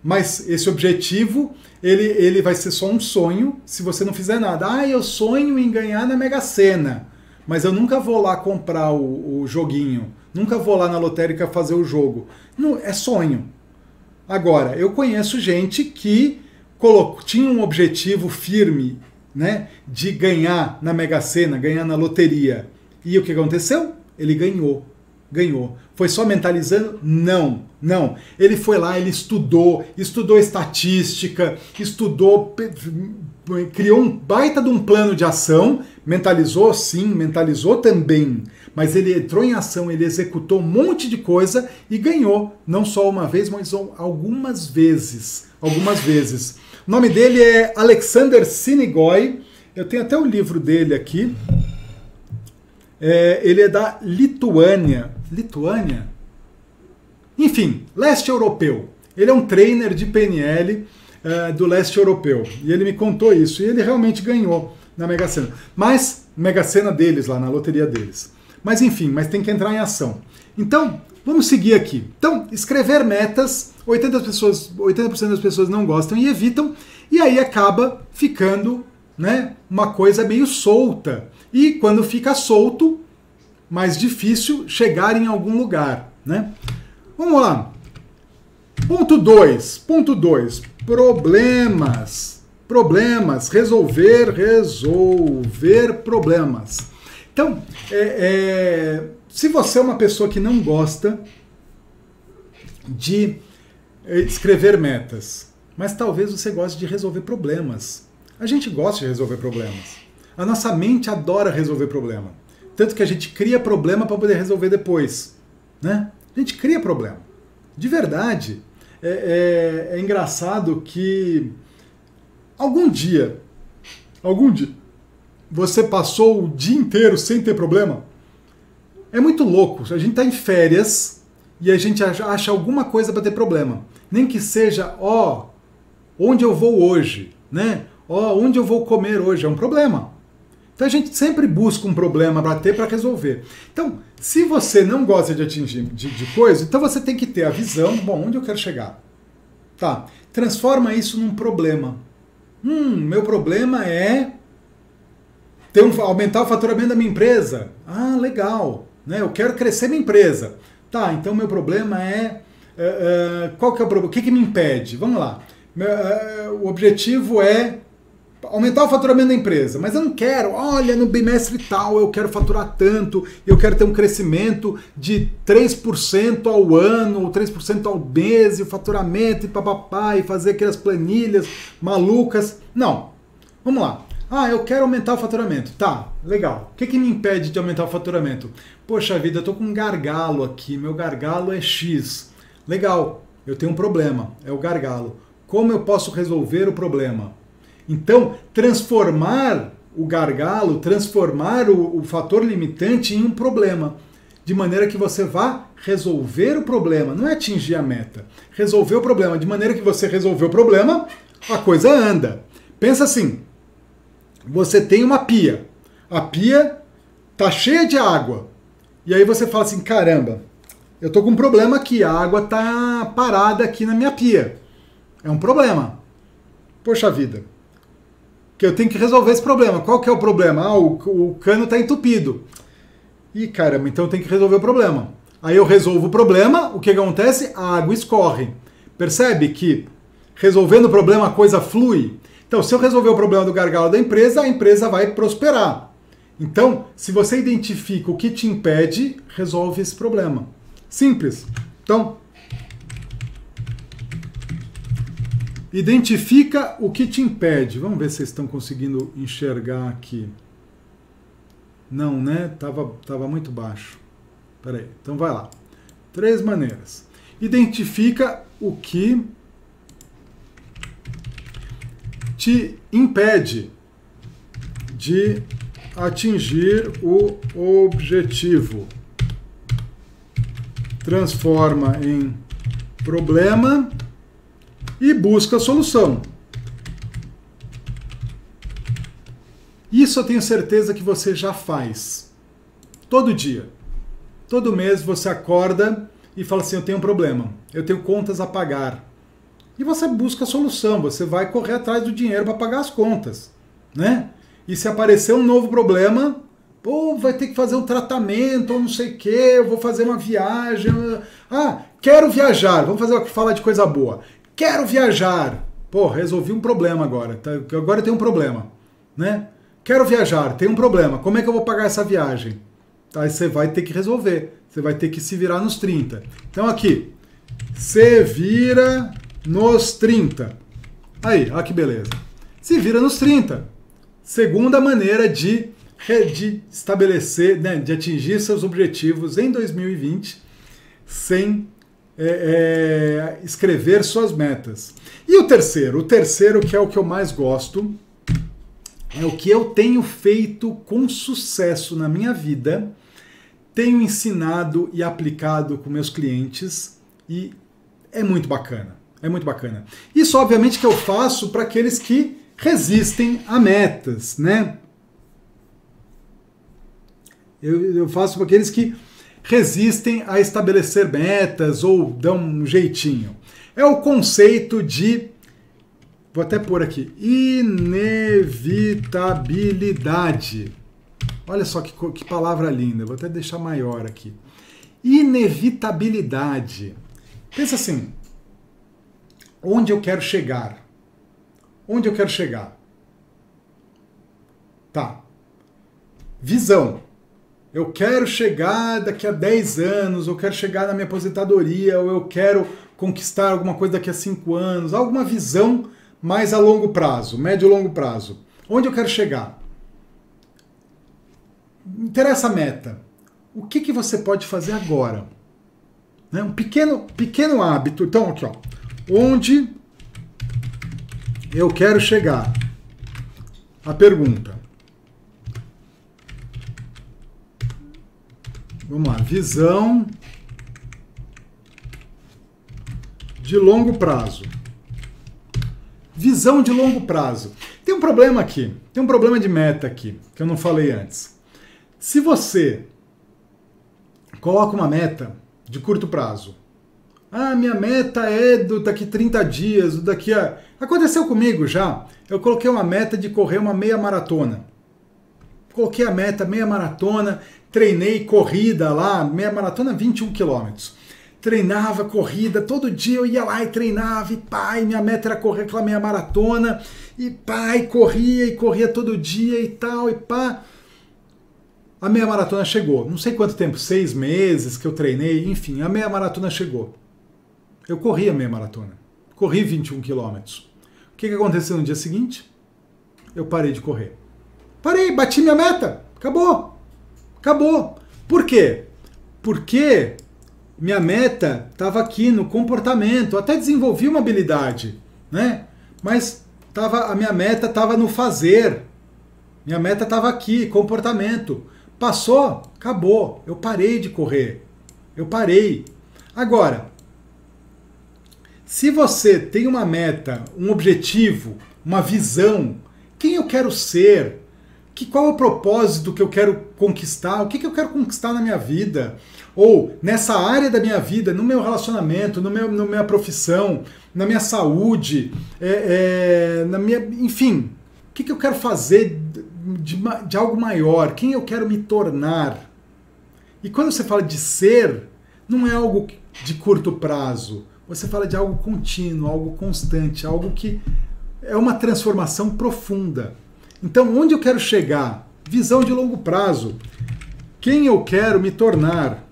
Mas esse objetivo, ele, ele vai ser só um sonho se você não fizer nada. Ah, eu sonho em ganhar na Mega Sena, mas eu nunca vou lá comprar o, o joguinho, nunca vou lá na lotérica fazer o jogo. Não, é sonho. Agora, eu conheço gente que colocou, tinha um objetivo firme né, de ganhar na Mega Sena, ganhar na loteria. E o que aconteceu? Ele ganhou. Ganhou. Foi só mentalizando? Não, não. Ele foi lá, ele estudou, estudou estatística, estudou, criou um baita de um plano de ação Mentalizou sim, mentalizou também, mas ele entrou em ação, ele executou um monte de coisa e ganhou, não só uma vez, mas algumas vezes. Algumas vezes. O nome dele é Alexander Sinigoy. Eu tenho até o livro dele aqui. É, ele é da Lituânia. Lituânia? Enfim, leste europeu. Ele é um trainer de PNL uh, do leste europeu. E ele me contou isso. E ele realmente ganhou na Mega Sena. Mas, Mega Sena deles, lá na loteria deles. Mas enfim, mas tem que entrar em ação. Então, vamos seguir aqui. Então, escrever metas, 80%, pessoas, 80 das pessoas não gostam e evitam, e aí acaba ficando né, uma coisa meio solta. E quando fica solto, mais difícil chegar em algum lugar. Né? Vamos lá. Ponto 2. Ponto 2. Problemas. Problemas. Resolver, resolver problemas. Então, é, é, se você é uma pessoa que não gosta de é, escrever metas, mas talvez você goste de resolver problemas. A gente gosta de resolver problemas. A nossa mente adora resolver problema. Tanto que a gente cria problema para poder resolver depois. Né? A gente cria problema. De verdade. É, é, é engraçado que algum dia, algum dia, você passou o dia inteiro sem ter problema. É muito louco. A gente está em férias e a gente acha alguma coisa para ter problema. Nem que seja, ó, onde eu vou hoje, né? Ó, onde eu vou comer hoje é um problema. Então a gente sempre busca um problema para ter para resolver. Então, se você não gosta de atingir de, de coisa, então você tem que ter a visão, bom, onde eu quero chegar? Tá. Transforma isso num problema. Hum, meu problema é ter um, aumentar o faturamento da minha empresa. Ah, legal. Né? Eu quero crescer minha empresa. Tá, então meu problema é. Uh, uh, qual que é o problema? O que, que me impede? Vamos lá. Uh, o objetivo é aumentar o faturamento da empresa, mas eu não quero, olha, no bimestre tal eu quero faturar tanto, eu quero ter um crescimento de 3% ao ano, ou 3% ao mês, e o faturamento e papapá, e fazer aquelas planilhas malucas. Não. Vamos lá. Ah, eu quero aumentar o faturamento. Tá, legal. O que, que me impede de aumentar o faturamento? Poxa vida, eu tô com um gargalo aqui, meu gargalo é X. Legal, eu tenho um problema, é o gargalo. Como eu posso resolver o problema? Então, transformar o gargalo, transformar o, o fator limitante em um problema, de maneira que você vá resolver o problema, não é atingir a meta. Resolver o problema, de maneira que você resolveu o problema, a coisa anda. Pensa assim: você tem uma pia, a pia tá cheia de água, e aí você fala assim: caramba, eu tô com um problema aqui, a água tá parada aqui na minha pia. É um problema. Poxa vida, que eu tenho que resolver esse problema. Qual que é o problema? Ah, o, o cano está entupido. E caramba, então tenho que resolver o problema. Aí eu resolvo o problema, o que acontece? A água escorre. Percebe que resolvendo o problema a coisa flui? Então, se eu resolver o problema do gargalo da empresa, a empresa vai prosperar. Então, se você identifica o que te impede, resolve esse problema. Simples. Então, Identifica o que te impede. Vamos ver se vocês estão conseguindo enxergar aqui. Não, né? Tava, tava muito baixo. Peraí, então vai lá. Três maneiras. Identifica o que te impede de atingir o objetivo. Transforma em problema e busca a solução. Isso eu tenho certeza que você já faz. Todo dia. Todo mês você acorda e fala assim: Eu tenho um problema, eu tenho contas a pagar. E você busca a solução, você vai correr atrás do dinheiro para pagar as contas. Né? E se aparecer um novo problema, pô, vai ter que fazer um tratamento ou não sei o que, eu vou fazer uma viagem. Ah, quero viajar, vamos fazer falar de coisa boa. Quero viajar. Pô, resolvi um problema agora. Tá? Agora eu tenho um problema, né? Quero viajar, tem um problema. Como é que eu vou pagar essa viagem? Aí você vai ter que resolver. Você vai ter que se virar nos 30. Então aqui, se vira nos 30. Aí, olha que beleza. Se vira nos 30. Segunda maneira de de estabelecer, né, de atingir seus objetivos em 2020 sem é, é, escrever suas metas. E o terceiro, o terceiro que é o que eu mais gosto, é o que eu tenho feito com sucesso na minha vida, tenho ensinado e aplicado com meus clientes e é muito bacana. É muito bacana. Isso, obviamente, que eu faço para aqueles que resistem a metas, né? Eu, eu faço para aqueles que resistem a estabelecer metas ou dão um jeitinho. É o conceito de. Vou até pôr aqui. Inevitabilidade. Olha só que, que palavra linda. Vou até deixar maior aqui. Inevitabilidade. Pensa assim. Onde eu quero chegar? Onde eu quero chegar? Tá. Visão. Eu quero chegar daqui a 10 anos, eu quero chegar na minha aposentadoria, ou eu quero conquistar alguma coisa daqui a 5 anos, alguma visão mais a longo prazo, médio e longo prazo. Onde eu quero chegar? Interessa a meta. O que, que você pode fazer agora? Né? Um pequeno, pequeno hábito. Então, aqui, ó. Onde eu quero chegar? A pergunta. Vamos lá, visão de longo prazo. Visão de longo prazo. Tem um problema aqui, tem um problema de meta aqui, que eu não falei antes. Se você coloca uma meta de curto prazo, ah, minha meta é do daqui 30 dias, do daqui a. Aconteceu comigo já. Eu coloquei uma meta de correr uma meia maratona. Coloquei a meta meia maratona, treinei corrida lá, meia maratona 21 quilômetros. Treinava corrida, todo dia eu ia lá e treinava, e pai, minha meta era correr aquela meia maratona, e pai, corria e corria todo dia e tal, e pá. A meia maratona chegou. Não sei quanto tempo, seis meses que eu treinei, enfim, a meia maratona chegou. Eu corri a meia maratona. Corri 21 quilômetros. O que, que aconteceu no dia seguinte? Eu parei de correr. Parei, bati minha meta. Acabou. Acabou. Por quê? Porque minha meta estava aqui no comportamento. até desenvolvi uma habilidade, né? Mas tava, a minha meta estava no fazer. Minha meta estava aqui, comportamento. Passou, acabou. Eu parei de correr. Eu parei. Agora, se você tem uma meta, um objetivo, uma visão, quem eu quero ser, que qual é o propósito que eu quero conquistar, o que, que eu quero conquistar na minha vida, ou nessa área da minha vida, no meu relacionamento, no meu, na minha profissão, na minha saúde, é, é, na minha, enfim, o que, que eu quero fazer de, de algo maior, quem eu quero me tornar. E quando você fala de ser, não é algo de curto prazo. Você fala de algo contínuo, algo constante, algo que é uma transformação profunda. Então, onde eu quero chegar? Visão de longo prazo. Quem eu quero me tornar?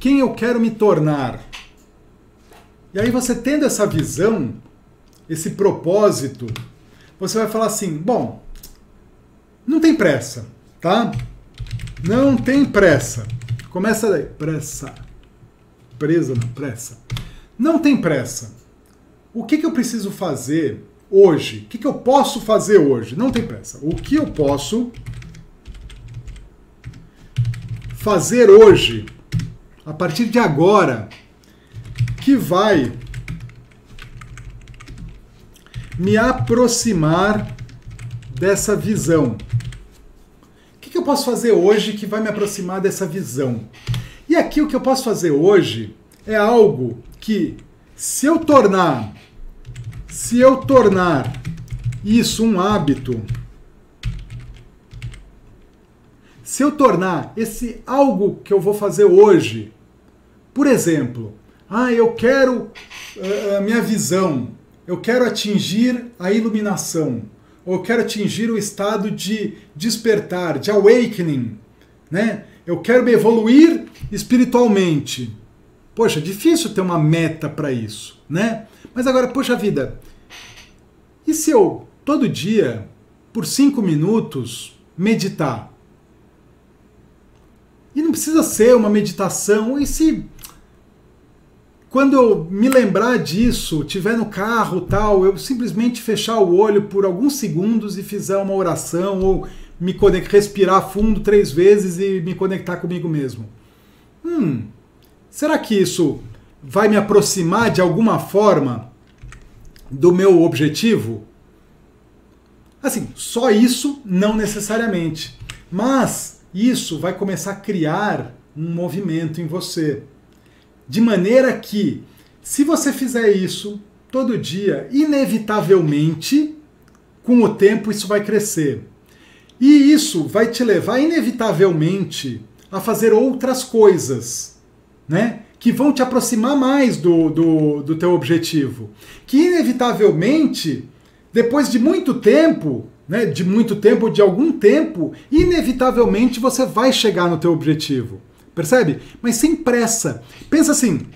Quem eu quero me tornar? E aí, você tendo essa visão, esse propósito, você vai falar assim: bom, não tem pressa, tá? Não tem pressa. Começa daí. Pressa. Presa, não, pressa. Não tem pressa. O que, que eu preciso fazer hoje? O que, que eu posso fazer hoje? Não tem pressa. O que eu posso fazer hoje, a partir de agora, que vai me aproximar dessa visão? O que, que eu posso fazer hoje que vai me aproximar dessa visão? E aqui o que eu posso fazer hoje é algo que, se eu tornar se eu tornar isso um hábito, se eu tornar esse algo que eu vou fazer hoje, por exemplo, ah, eu quero uh, a minha visão, eu quero atingir a iluminação, ou eu quero atingir o estado de despertar, de awakening, né? Eu quero me evoluir espiritualmente. Poxa, difícil ter uma meta para isso, né? Mas agora, poxa vida, e se eu todo dia por cinco minutos, meditar. E não precisa ser uma meditação. E se quando eu me lembrar disso, tiver no carro tal, eu simplesmente fechar o olho por alguns segundos e fizer uma oração ou me respirar fundo três vezes e me conectar comigo mesmo. Hum, será que isso vai me aproximar de alguma forma do meu objetivo? Assim, só isso não necessariamente, mas isso vai começar a criar um movimento em você. De maneira que, se você fizer isso todo dia, inevitavelmente, com o tempo isso vai crescer. E isso vai te levar, inevitavelmente, a fazer outras coisas, né? Que vão te aproximar mais do, do, do teu objetivo. Que, inevitavelmente, depois de muito tempo, né, de muito tempo, de algum tempo, inevitavelmente você vai chegar no teu objetivo. Percebe? Mas sem pressa. Pensa assim,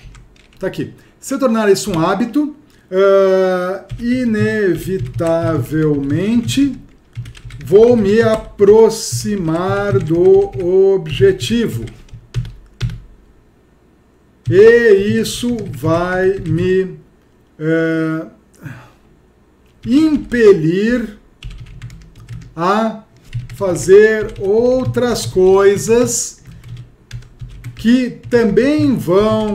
tá aqui. Se eu tornar isso um hábito, uh, inevitavelmente vou me aproximar do objetivo. E isso vai me uh, impelir a fazer outras coisas que também vão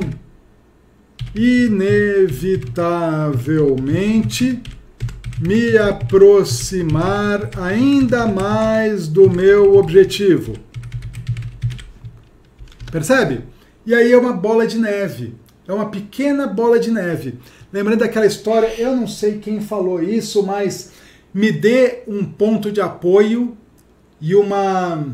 inevitavelmente me aproximar ainda mais do meu objetivo. Percebe? E aí é uma bola de neve. É uma pequena bola de neve. Lembrando daquela história, eu não sei quem falou isso, mas me dê um ponto de apoio e uma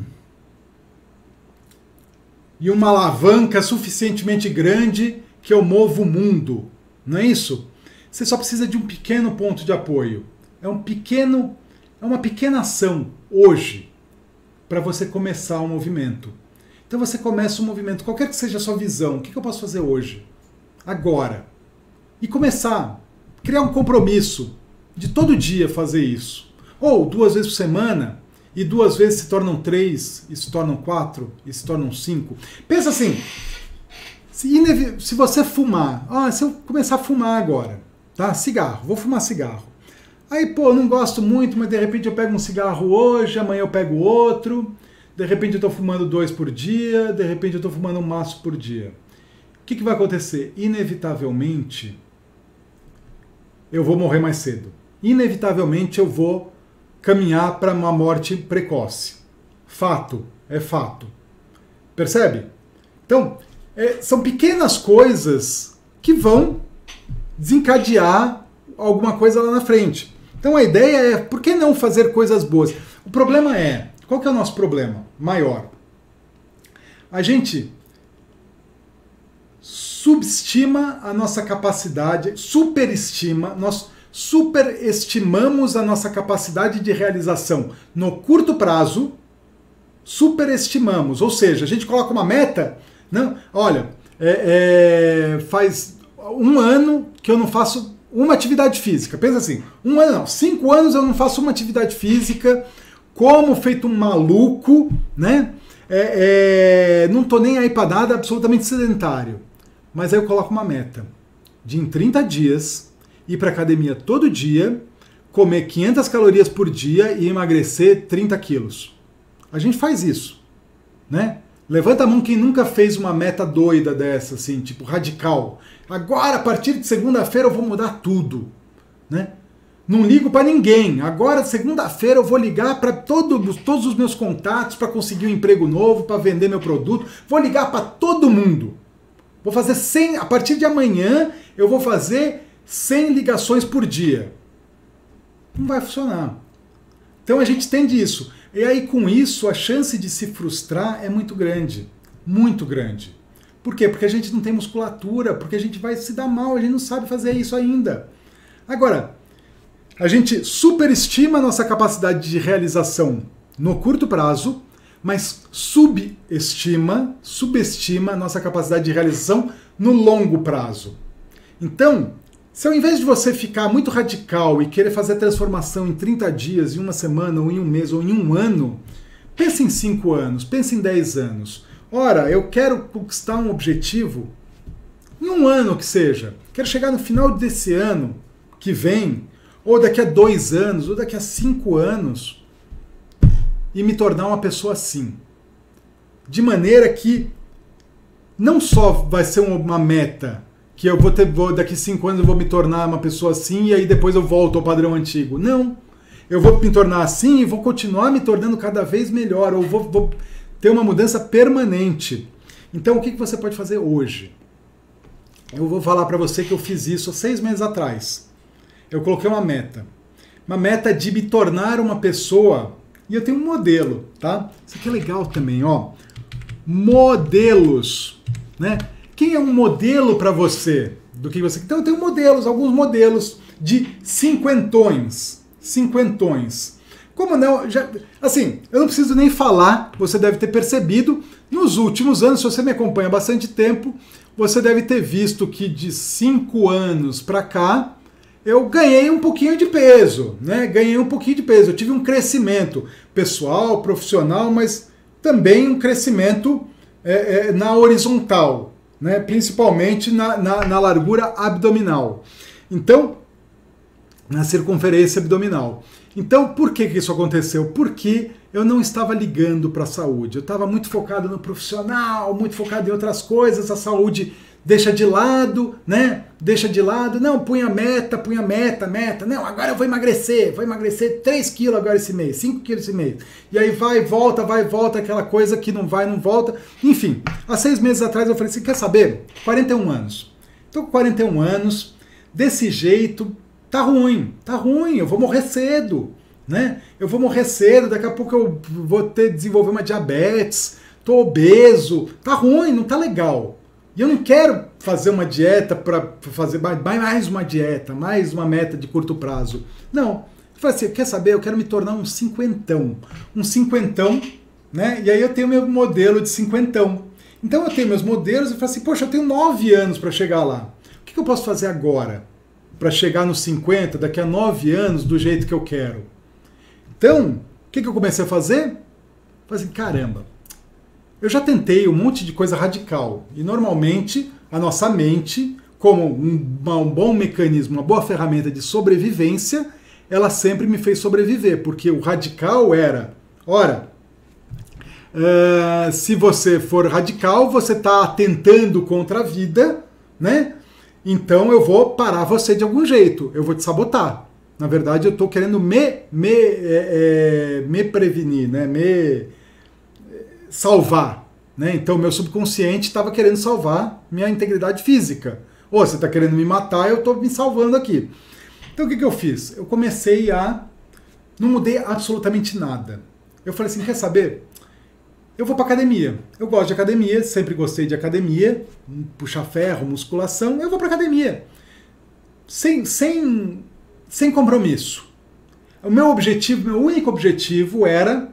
e uma alavanca suficientemente grande que eu movo o mundo. Não é isso? Você só precisa de um pequeno ponto de apoio. É um pequeno, é uma pequena ação hoje para você começar o movimento. Então você começa um movimento, qualquer que seja a sua visão, o que eu posso fazer hoje? Agora. E começar, criar um compromisso de todo dia fazer isso. Ou duas vezes por semana, e duas vezes se tornam três, e se tornam quatro, e se tornam cinco. Pensa assim, se, se você fumar, ah, se eu começar a fumar agora, tá? Cigarro, vou fumar cigarro. Aí, pô, não gosto muito, mas de repente eu pego um cigarro hoje, amanhã eu pego outro, de repente eu estou fumando dois por dia, de repente eu estou fumando um maço por dia. O que, que vai acontecer? Inevitavelmente, eu vou morrer mais cedo. Inevitavelmente eu vou caminhar para uma morte precoce. Fato, é fato. Percebe? Então, é, são pequenas coisas que vão desencadear alguma coisa lá na frente. Então a ideia é, por que não fazer coisas boas? O problema é, qual que é o nosso problema maior? A gente subestima a nossa capacidade, superestima, nós superestimamos a nossa capacidade de realização. No curto prazo, superestimamos, ou seja, a gente coloca uma meta, não, olha, é, é, faz um ano que eu não faço uma atividade física, pensa assim, um ano não, cinco anos eu não faço uma atividade física, como feito um maluco, né? É, é, não tô nem aí para nada, absolutamente sedentário. Mas aí eu coloco uma meta de em 30 dias ir para academia todo dia, comer 500 calorias por dia e emagrecer 30 quilos. A gente faz isso, né? Levanta a mão quem nunca fez uma meta doida dessa, assim, tipo radical. Agora, a partir de segunda-feira, eu vou mudar tudo, né? Não ligo para ninguém. Agora, segunda-feira, eu vou ligar para todos, os meus contatos para conseguir um emprego novo, para vender meu produto. Vou ligar para todo mundo. Vou fazer 100. A partir de amanhã, eu vou fazer 100 ligações por dia. Não vai funcionar. Então a gente tem isso. E aí com isso a chance de se frustrar é muito grande. Muito grande. Por quê? Porque a gente não tem musculatura, porque a gente vai se dar mal, a gente não sabe fazer isso ainda. Agora, a gente superestima a nossa capacidade de realização no curto prazo, mas subestima, subestima a nossa capacidade de realização no longo prazo. Então, Se ao invés de você ficar muito radical e querer fazer a transformação em 30 dias, em uma semana, ou em um mês, ou em um ano, pense em 5 anos, pense em 10 anos. Ora, eu quero conquistar um objetivo em um ano que seja. Quero chegar no final desse ano que vem, ou daqui a dois anos, ou daqui a cinco anos, e me tornar uma pessoa assim. De maneira que não só vai ser uma meta que eu vou ter, vou, daqui cinco anos eu vou me tornar uma pessoa assim e aí depois eu volto ao padrão antigo. Não. Eu vou me tornar assim e vou continuar me tornando cada vez melhor, ou vou, vou ter uma mudança permanente. Então, o que, que você pode fazer hoje? Eu vou falar para você que eu fiz isso seis meses atrás. Eu coloquei uma meta. Uma meta de me tornar uma pessoa. E eu tenho um modelo, tá? Isso aqui é legal também, ó. Modelos, né? Quem é um modelo para você? Do que você. Então eu tenho modelos, alguns modelos de cinquentões. Cinquentões. Como não? Já, assim, eu não preciso nem falar, você deve ter percebido. Nos últimos anos, se você me acompanha há bastante tempo, você deve ter visto que de cinco anos para cá eu ganhei um pouquinho de peso, né? Ganhei um pouquinho de peso. Eu tive um crescimento pessoal, profissional, mas também um crescimento é, é, na horizontal, né? principalmente na, na, na largura abdominal. Então, na circunferência abdominal. Então, por que, que isso aconteceu? Porque eu não estava ligando para a saúde. Eu estava muito focado no profissional, muito focado em outras coisas. A saúde deixa de lado, né? Deixa de lado. Não, punha meta, punha meta, meta. Não, agora eu vou emagrecer. Vou emagrecer 3 quilos agora esse mês, 5 quilos esse mês. E aí vai, volta, vai, volta, aquela coisa que não vai, não volta. Enfim, há seis meses atrás eu falei assim: quer saber? 41 anos. Estou com 41 anos, desse jeito, tá ruim, tá ruim, eu vou morrer cedo, né? Eu vou morrer cedo, daqui a pouco eu vou ter desenvolver uma diabetes, tô obeso, tá ruim, não tá legal. E eu não quero fazer uma dieta para fazer mais uma dieta, mais uma meta de curto prazo. Não. Eu falei assim, quer saber? Eu quero me tornar um cinquentão. Um cinquentão, né? E aí eu tenho meu modelo de cinquentão. Então eu tenho meus modelos e falo assim, poxa, eu tenho nove anos para chegar lá. O que eu posso fazer agora? para chegar nos 50 daqui a 9 anos do jeito que eu quero. Então, o que, que eu comecei a fazer? Falei assim, caramba, eu já tentei um monte de coisa radical. E normalmente a nossa mente, como um, um bom mecanismo, uma boa ferramenta de sobrevivência, ela sempre me fez sobreviver, porque o radical era, ora, uh, se você for radical, você está atentando contra a vida, né? Então eu vou parar você de algum jeito, eu vou te sabotar. Na verdade, eu estou querendo me, me, é, é, me prevenir, né? me salvar. Né? Então, meu subconsciente estava querendo salvar minha integridade física. Ou você está querendo me matar, eu estou me salvando aqui. Então, o que, que eu fiz? Eu comecei a. Não mudei absolutamente nada. Eu falei assim: quer saber? Eu vou para academia. Eu gosto de academia, sempre gostei de academia, puxar ferro, musculação. Eu vou para academia. Sem, sem, sem compromisso. O meu objetivo, meu único objetivo era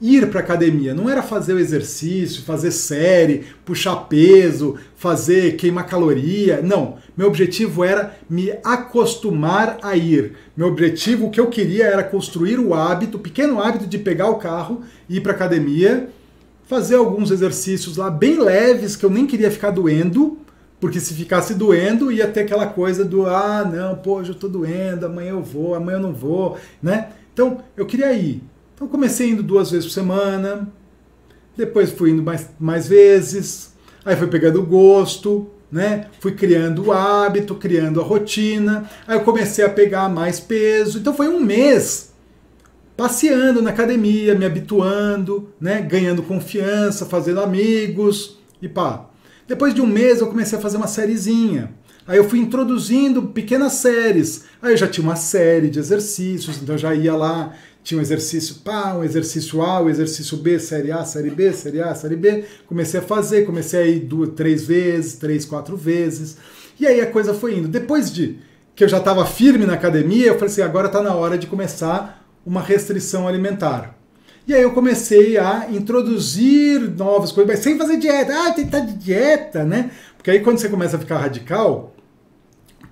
ir para academia. Não era fazer o exercício, fazer série, puxar peso, fazer queimar caloria. Não. Meu objetivo era me acostumar a ir. Meu objetivo, o que eu queria era construir o hábito, o pequeno hábito de pegar o carro, ir para academia fazer alguns exercícios lá bem leves que eu nem queria ficar doendo, porque se ficasse doendo ia ter aquela coisa do ah, não, pô, hoje eu tô doendo, amanhã eu vou, amanhã eu não vou, né? Então, eu queria ir. Então, comecei indo duas vezes por semana, depois fui indo mais, mais vezes, aí foi pegando gosto, né? Fui criando o hábito, criando a rotina, aí eu comecei a pegar mais peso. Então, foi um mês passeando na academia, me habituando, né, ganhando confiança, fazendo amigos e pá. Depois de um mês eu comecei a fazer uma sériezinha. Aí eu fui introduzindo pequenas séries. Aí eu já tinha uma série de exercícios, então eu já ia lá, tinha um exercício pá, um exercício A, um exercício B, série A, série B, série A, série B. Comecei a fazer, comecei a ir duas, três vezes, três, quatro vezes. E aí a coisa foi indo. Depois de que eu já estava firme na academia, eu falei assim, agora está na hora de começar uma restrição alimentar. E aí eu comecei a introduzir novas coisas, mas sem fazer dieta. Ah, tem que estar de dieta, né? Porque aí quando você começa a ficar radical,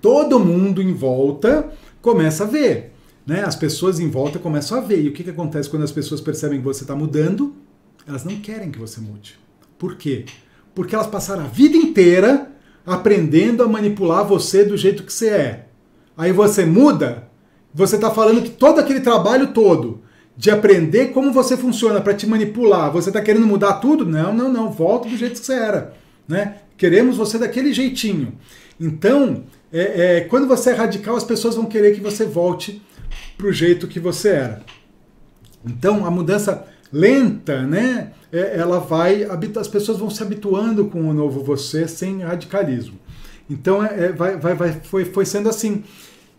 todo mundo em volta começa a ver. Né? As pessoas em volta começam a ver. E o que, que acontece quando as pessoas percebem que você está mudando? Elas não querem que você mude. Por quê? Porque elas passaram a vida inteira aprendendo a manipular você do jeito que você é. Aí você muda, você está falando que todo aquele trabalho todo de aprender como você funciona para te manipular, você está querendo mudar tudo? Não, não, não. Volta do jeito que você era. Né? Queremos você daquele jeitinho. Então, é, é, quando você é radical, as pessoas vão querer que você volte para o jeito que você era. Então, a mudança lenta, né? É, ela vai, as pessoas vão se habituando com o novo você sem radicalismo. Então, é, é vai, vai, vai, foi, foi sendo assim.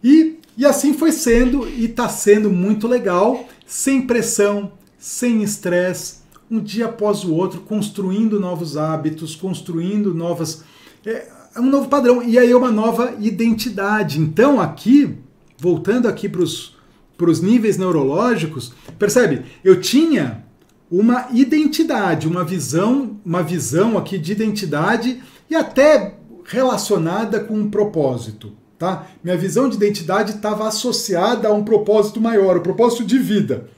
E, e assim foi sendo e está sendo muito legal, sem pressão, sem estresse, um dia após o outro, construindo novos hábitos, construindo novas. É, é um novo padrão. E aí uma nova identidade. Então, aqui, voltando aqui para os níveis neurológicos, percebe? Eu tinha uma identidade, uma visão, uma visão aqui de identidade e até relacionada com um propósito. Tá? Minha visão de identidade estava associada a um propósito maior, o um propósito de vida.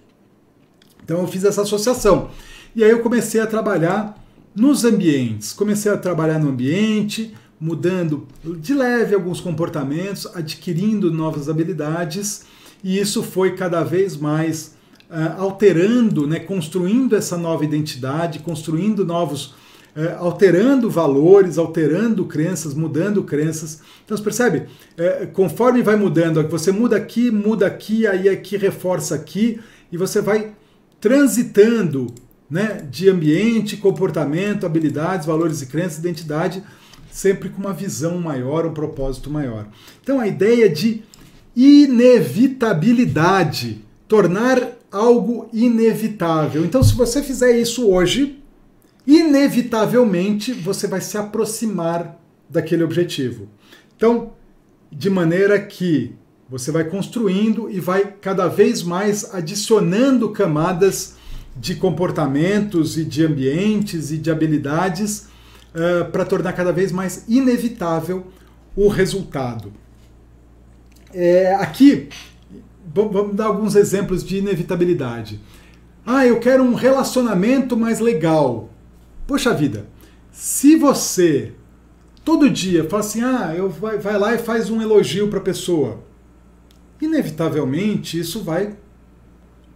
Então eu fiz essa associação. E aí eu comecei a trabalhar nos ambientes. Comecei a trabalhar no ambiente, mudando de leve alguns comportamentos, adquirindo novas habilidades, e isso foi cada vez mais uh, alterando, né, construindo essa nova identidade, construindo novos é, alterando valores, alterando crenças, mudando crenças. Então você percebe? É, conforme vai mudando, você muda aqui, muda aqui, aí aqui reforça aqui, e você vai transitando né, de ambiente, comportamento, habilidades, valores e crenças, identidade, sempre com uma visão maior, um propósito maior. Então a ideia de inevitabilidade, tornar algo inevitável. Então se você fizer isso hoje, inevitavelmente você vai se aproximar daquele objetivo. Então, de maneira que você vai construindo e vai cada vez mais adicionando camadas de comportamentos e de ambientes e de habilidades uh, para tornar cada vez mais inevitável o resultado. É, aqui, vamos dar alguns exemplos de inevitabilidade. Ah, eu quero um relacionamento mais legal. Poxa vida, se você todo dia fala assim, ah, eu vai, vai lá e faz um elogio para a pessoa, inevitavelmente isso vai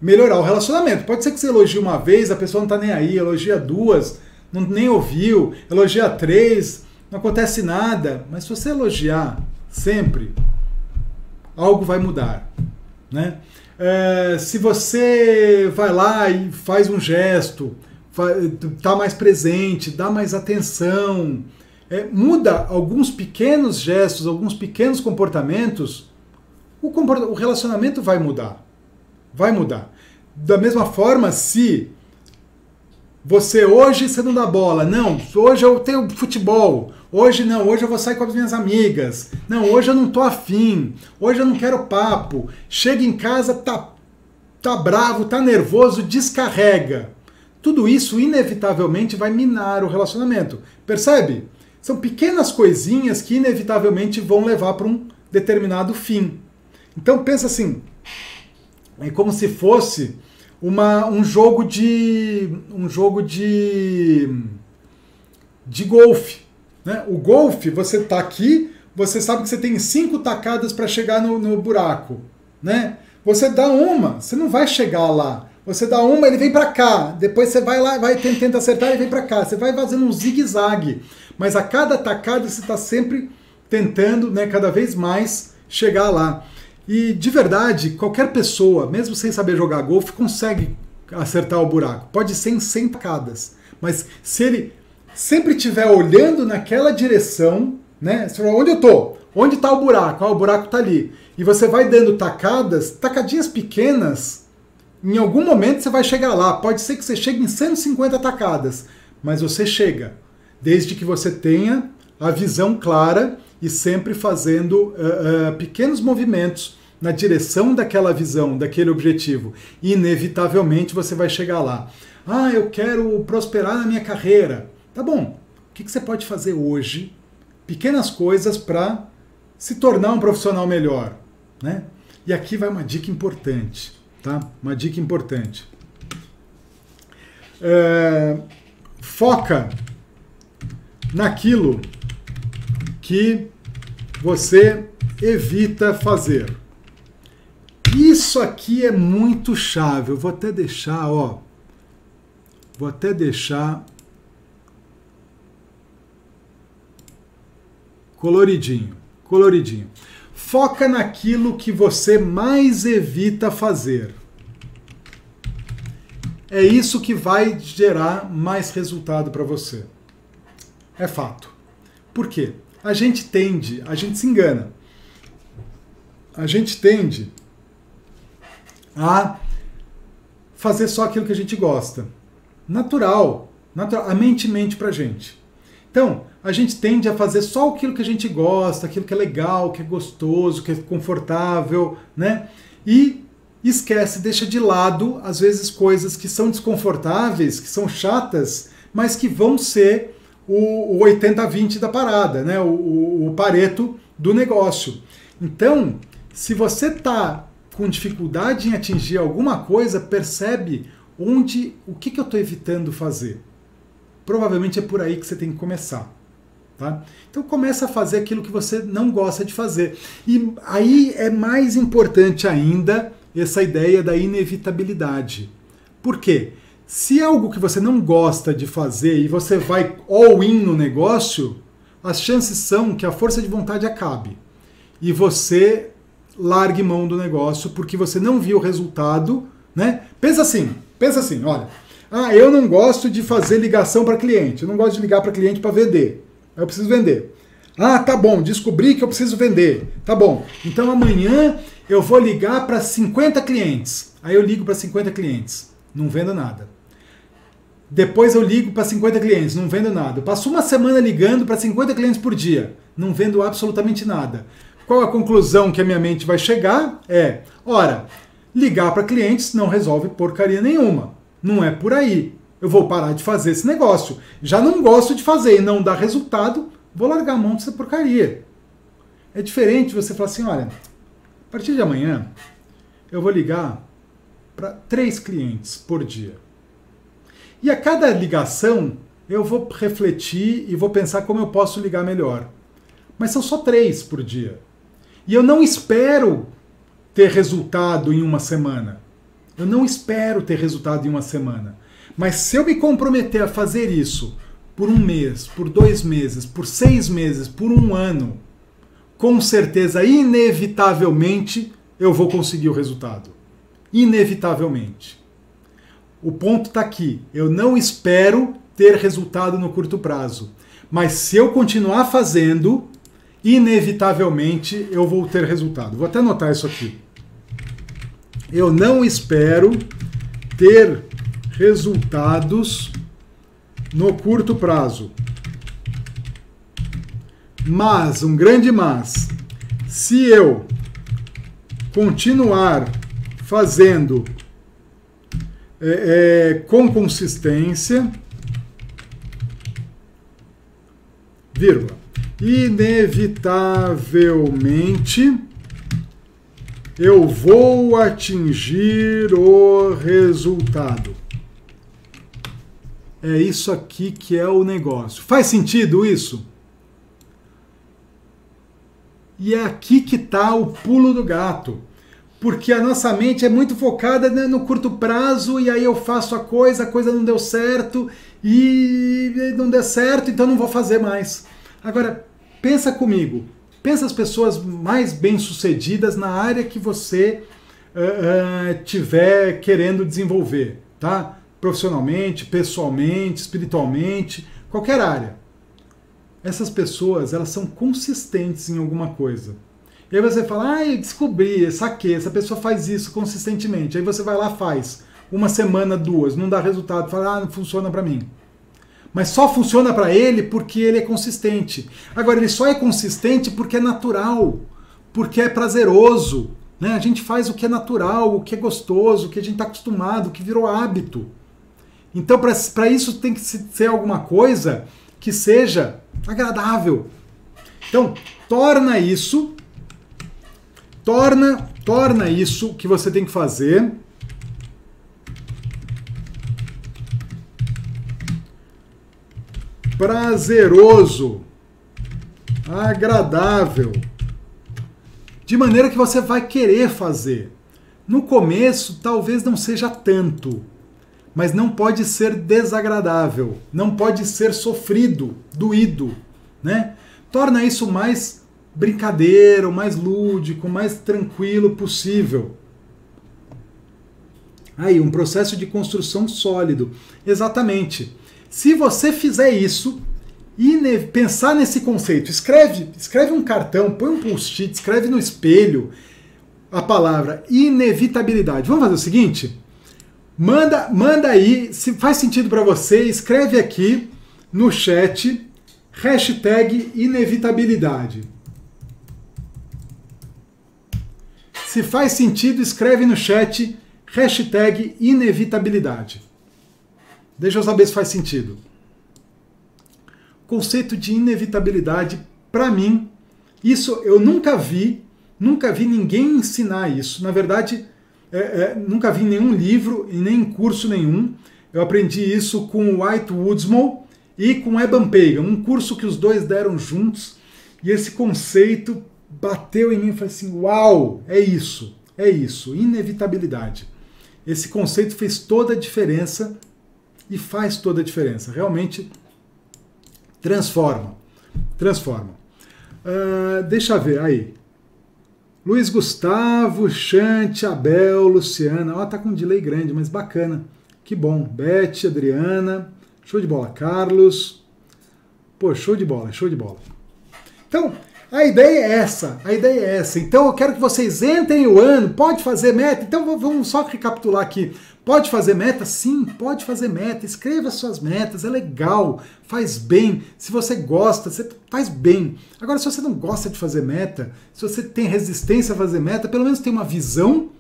melhorar o relacionamento. Pode ser que você elogie uma vez, a pessoa não está nem aí, elogia duas, não, nem ouviu, elogia três, não acontece nada. Mas se você elogiar sempre, algo vai mudar. Né? É, se você vai lá e faz um gesto, tá mais presente, dá mais atenção, é, muda alguns pequenos gestos, alguns pequenos comportamentos, o, o relacionamento vai mudar. Vai mudar. Da mesma forma, se você hoje você não dá bola, não, hoje eu tenho futebol, hoje não, hoje eu vou sair com as minhas amigas, não, hoje eu não tô afim, hoje eu não quero papo, chega em casa, tá, tá bravo, tá nervoso, descarrega. Tudo isso inevitavelmente vai minar o relacionamento. Percebe? São pequenas coisinhas que inevitavelmente vão levar para um determinado fim. Então pensa assim, é como se fosse uma, um jogo de um jogo de de golfe. Né? O golfe, você está aqui, você sabe que você tem cinco tacadas para chegar no, no buraco. Né? Você dá uma, você não vai chegar lá. Você dá uma, ele vem para cá. Depois você vai lá, vai tenta acertar, ele vem para cá. Você vai fazendo um zigue-zague. Mas a cada tacada você está sempre tentando, né, cada vez mais chegar lá. E de verdade, qualquer pessoa, mesmo sem saber jogar golfe, consegue acertar o buraco. Pode ser em 100 tacadas. Mas se ele sempre estiver olhando naquela direção, né? Você fala, onde eu tô? Onde está o buraco? Ah, o buraco está ali. E você vai dando tacadas, tacadinhas pequenas, em algum momento você vai chegar lá. Pode ser que você chegue em 150 tacadas, mas você chega, desde que você tenha a visão clara e sempre fazendo uh, uh, pequenos movimentos na direção daquela visão, daquele objetivo. E inevitavelmente você vai chegar lá. Ah, eu quero prosperar na minha carreira. Tá bom. O que, que você pode fazer hoje? Pequenas coisas para se tornar um profissional melhor, né? E aqui vai uma dica importante, tá? Uma dica importante. É, foca naquilo que você evita fazer. Isso aqui é muito chave. Eu vou até deixar, ó. Vou até deixar coloridinho, coloridinho. Foca naquilo que você mais evita fazer. É isso que vai gerar mais resultado para você. É fato. Por quê? A gente tende, a gente se engana. A gente tende a fazer só aquilo que a gente gosta. Natural. natural a mente mente pra gente. Então, a gente tende a fazer só aquilo que a gente gosta, aquilo que é legal, que é gostoso, que é confortável, né? E esquece, deixa de lado, às vezes, coisas que são desconfortáveis, que são chatas, mas que vão ser o, o 80-20 da parada, né? O, o, o, pareto do negócio. Então, se você está com dificuldade em atingir alguma coisa, percebe onde, o que, que eu estou evitando fazer. Provavelmente é por aí que você tem que começar. Tá? Então começa a fazer aquilo que você não gosta de fazer. E aí é mais importante ainda essa ideia da inevitabilidade. Por quê? Se é algo que você não gosta de fazer e você vai all in no negócio, as chances são que a força de vontade acabe e você largue mão do negócio porque você não viu o resultado, né? Pensa assim, pensa assim, olha, ah, eu não gosto de fazer ligação para cliente, eu não gosto de ligar para cliente para vender. Eu preciso vender. Ah, tá bom, descobri que eu preciso vender. Tá bom. Então amanhã eu vou ligar para 50 clientes. Aí eu ligo para 50 clientes, não vendo nada. Depois eu ligo para 50 clientes, não vendo nada. Eu passo uma semana ligando para 50 clientes por dia, não vendo absolutamente nada. Qual a conclusão que a minha mente vai chegar? É, ora, ligar para clientes não resolve porcaria nenhuma. Não é por aí. Eu vou parar de fazer esse negócio. Já não gosto de fazer e não dá resultado, vou largar a mão dessa porcaria. É diferente você falar assim, olha, a partir de amanhã eu vou ligar para três clientes por dia. E a cada ligação eu vou refletir e vou pensar como eu posso ligar melhor. Mas são só três por dia. E eu não espero ter resultado em uma semana. Eu não espero ter resultado em uma semana. Mas se eu me comprometer a fazer isso por um mês, por dois meses, por seis meses, por um ano, com certeza, inevitavelmente, eu vou conseguir o resultado. Inevitavelmente. O ponto está aqui. Eu não espero ter resultado no curto prazo. Mas se eu continuar fazendo, inevitavelmente eu vou ter resultado. Vou até anotar isso aqui. Eu não espero ter resultados no curto prazo. Mas, um grande mas, se eu continuar fazendo é, é, com consistência, vírgula, inevitavelmente eu vou atingir o resultado. É isso aqui que é o negócio. Faz sentido isso? E é aqui que está o pulo do gato porque a nossa mente é muito focada né, no curto prazo e aí eu faço a coisa, a coisa não deu certo e não deu certo, então não vou fazer mais. Agora, pensa comigo, pensa as pessoas mais bem-sucedidas na área que você uh, uh, tiver querendo desenvolver, tá? Profissionalmente, pessoalmente, espiritualmente, qualquer área. Essas pessoas, elas são consistentes em alguma coisa. E aí você fala, ah, descobri, saquei, essa pessoa faz isso consistentemente. Aí você vai lá faz. Uma semana, duas, não dá resultado, fala, ah, não funciona para mim. Mas só funciona para ele porque ele é consistente. Agora, ele só é consistente porque é natural, porque é prazeroso. Né? A gente faz o que é natural, o que é gostoso, o que a gente está acostumado, o que virou hábito. Então, para isso tem que ser alguma coisa que seja agradável. Então, torna isso, torna, torna isso que você tem que fazer prazeroso, agradável, de maneira que você vai querer fazer. No começo, talvez não seja tanto, mas não pode ser desagradável, não pode ser sofrido, doído, né? Torna isso mais brincadeiro, mais lúdico, mais tranquilo possível. Aí, um processo de construção sólido. Exatamente. Se você fizer isso e pensar nesse conceito, escreve, escreve um cartão, põe um post-it, escreve no espelho a palavra inevitabilidade. Vamos fazer o seguinte? Manda, manda aí, se faz sentido para você, escreve aqui no chat hashtag inevitabilidade. Se faz sentido, escreve no chat hashtag inevitabilidade. Deixa eu saber se faz sentido. Conceito de inevitabilidade, para mim, isso eu nunca vi, nunca vi ninguém ensinar isso. Na verdade, é, é, nunca vi nenhum livro e nem curso nenhum. Eu aprendi isso com White Woodsmall e com Eban Pagan, um curso que os dois deram juntos. E esse conceito bateu em mim e falei assim: uau, é isso, é isso, inevitabilidade. Esse conceito fez toda a diferença e faz toda a diferença. Realmente transforma, transforma. Uh, deixa eu ver aí. Luiz Gustavo, Chante, Abel, Luciana. Ó, tá com um delay grande, mas bacana. Que bom. Beth, Adriana. Show de bola. Carlos. Pô, show de bola, show de bola. Então, a ideia é essa, a ideia é essa. Então eu quero que vocês entrem o ano, pode fazer meta. Então vamos só recapitular aqui. Pode fazer meta? Sim, pode fazer meta. Escreva suas metas, é legal, faz bem. Se você gosta, você faz bem. Agora, se você não gosta de fazer meta, se você tem resistência a fazer meta, pelo menos tenha uma visão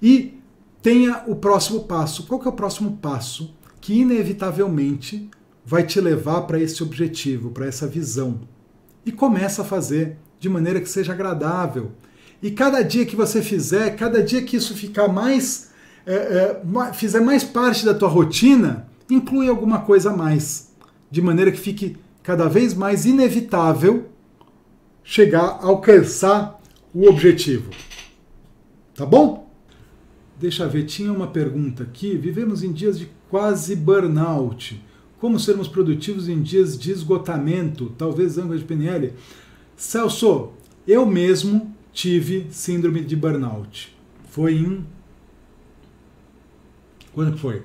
e tenha o próximo passo. Qual que é o próximo passo que inevitavelmente vai te levar para esse objetivo, para essa visão? E começa a fazer de maneira que seja agradável. E cada dia que você fizer, cada dia que isso ficar mais é, é, fizer mais parte da tua rotina, inclui alguma coisa a mais, de maneira que fique cada vez mais inevitável chegar a alcançar o objetivo. Tá bom? Deixa eu ver, tinha uma pergunta aqui. Vivemos em dias de quase burnout. Como sermos produtivos em dias de esgotamento? Talvez ângulo de PNL. Celso, eu mesmo tive síndrome de burnout. Foi em quando que foi?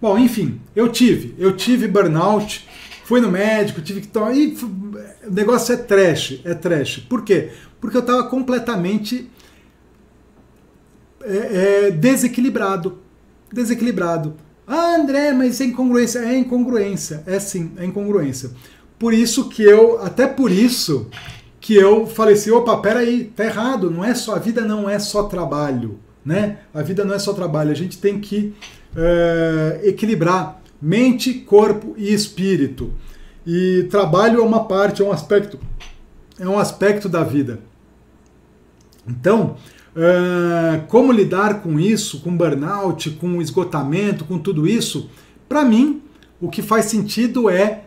Bom, enfim, eu tive. Eu tive burnout, fui no médico, tive que tomar. E o negócio é trash, é trash. Por quê? Porque eu estava completamente é, é, desequilibrado. Desequilibrado. Ah, André, mas é incongruência. É incongruência. É sim, é incongruência. Por isso que eu, até por isso, que eu falei assim, opa, peraí, tá errado, não é só, a vida não é só trabalho né? A vida não é só trabalho, a gente tem que é, equilibrar mente, corpo e espírito. E trabalho é uma parte, é um aspecto, é um aspecto da vida. Então, é, como lidar com isso, com burnout, com esgotamento, com tudo isso? Para mim, o que faz sentido é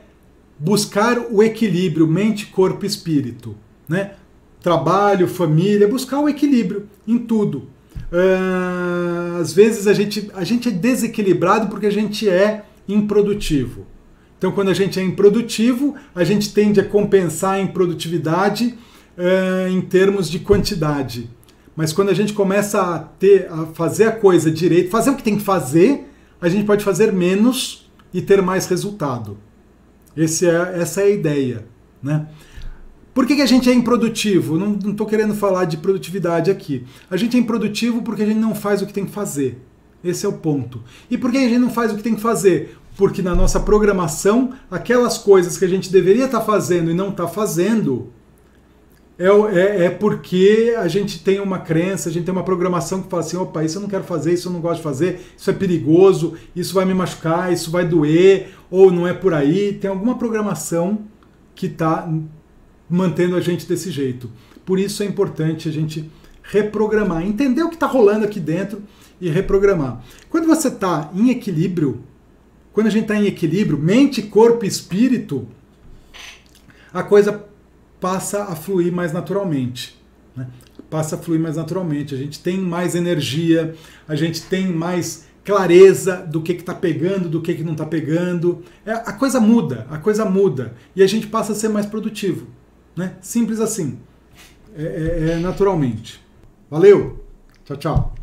buscar o equilíbrio mente, corpo e espírito, né? Trabalho, família, buscar o equilíbrio em tudo. Uh, às vezes a gente, a gente é desequilibrado porque a gente é improdutivo. Então, quando a gente é improdutivo, a gente tende a compensar a improdutividade uh, em termos de quantidade. Mas quando a gente começa a ter, a fazer a coisa direito, fazer o que tem que fazer, a gente pode fazer menos e ter mais resultado. Esse é, essa é a ideia. Né? Por que, que a gente é improdutivo? Não estou querendo falar de produtividade aqui. A gente é improdutivo porque a gente não faz o que tem que fazer. Esse é o ponto. E por que a gente não faz o que tem que fazer? Porque na nossa programação, aquelas coisas que a gente deveria estar tá fazendo e não está fazendo, é, é, é, porque a gente tem uma crença, a gente tem uma programação que fala assim: opa, isso eu não quero fazer, isso eu não gosto de fazer, isso é perigoso, isso vai me machucar, isso vai doer, ou não é por aí. Tem alguma programação que está mantendo a gente desse jeito. Por isso é importante a gente reprogramar, entender o que está rolando aqui dentro e reprogramar. Quando você está em equilíbrio, quando a gente está em equilíbrio, mente, corpo e espírito, a coisa passa a fluir mais naturalmente. Né? Passa a fluir mais naturalmente. A gente tem mais energia, a gente tem mais clareza do que está pegando, do que, que não está pegando. É, a coisa muda, a coisa muda. E a gente passa a ser mais produtivo. Né? Simples assim. É, é, é naturalmente. Valeu! Tchau, tchau.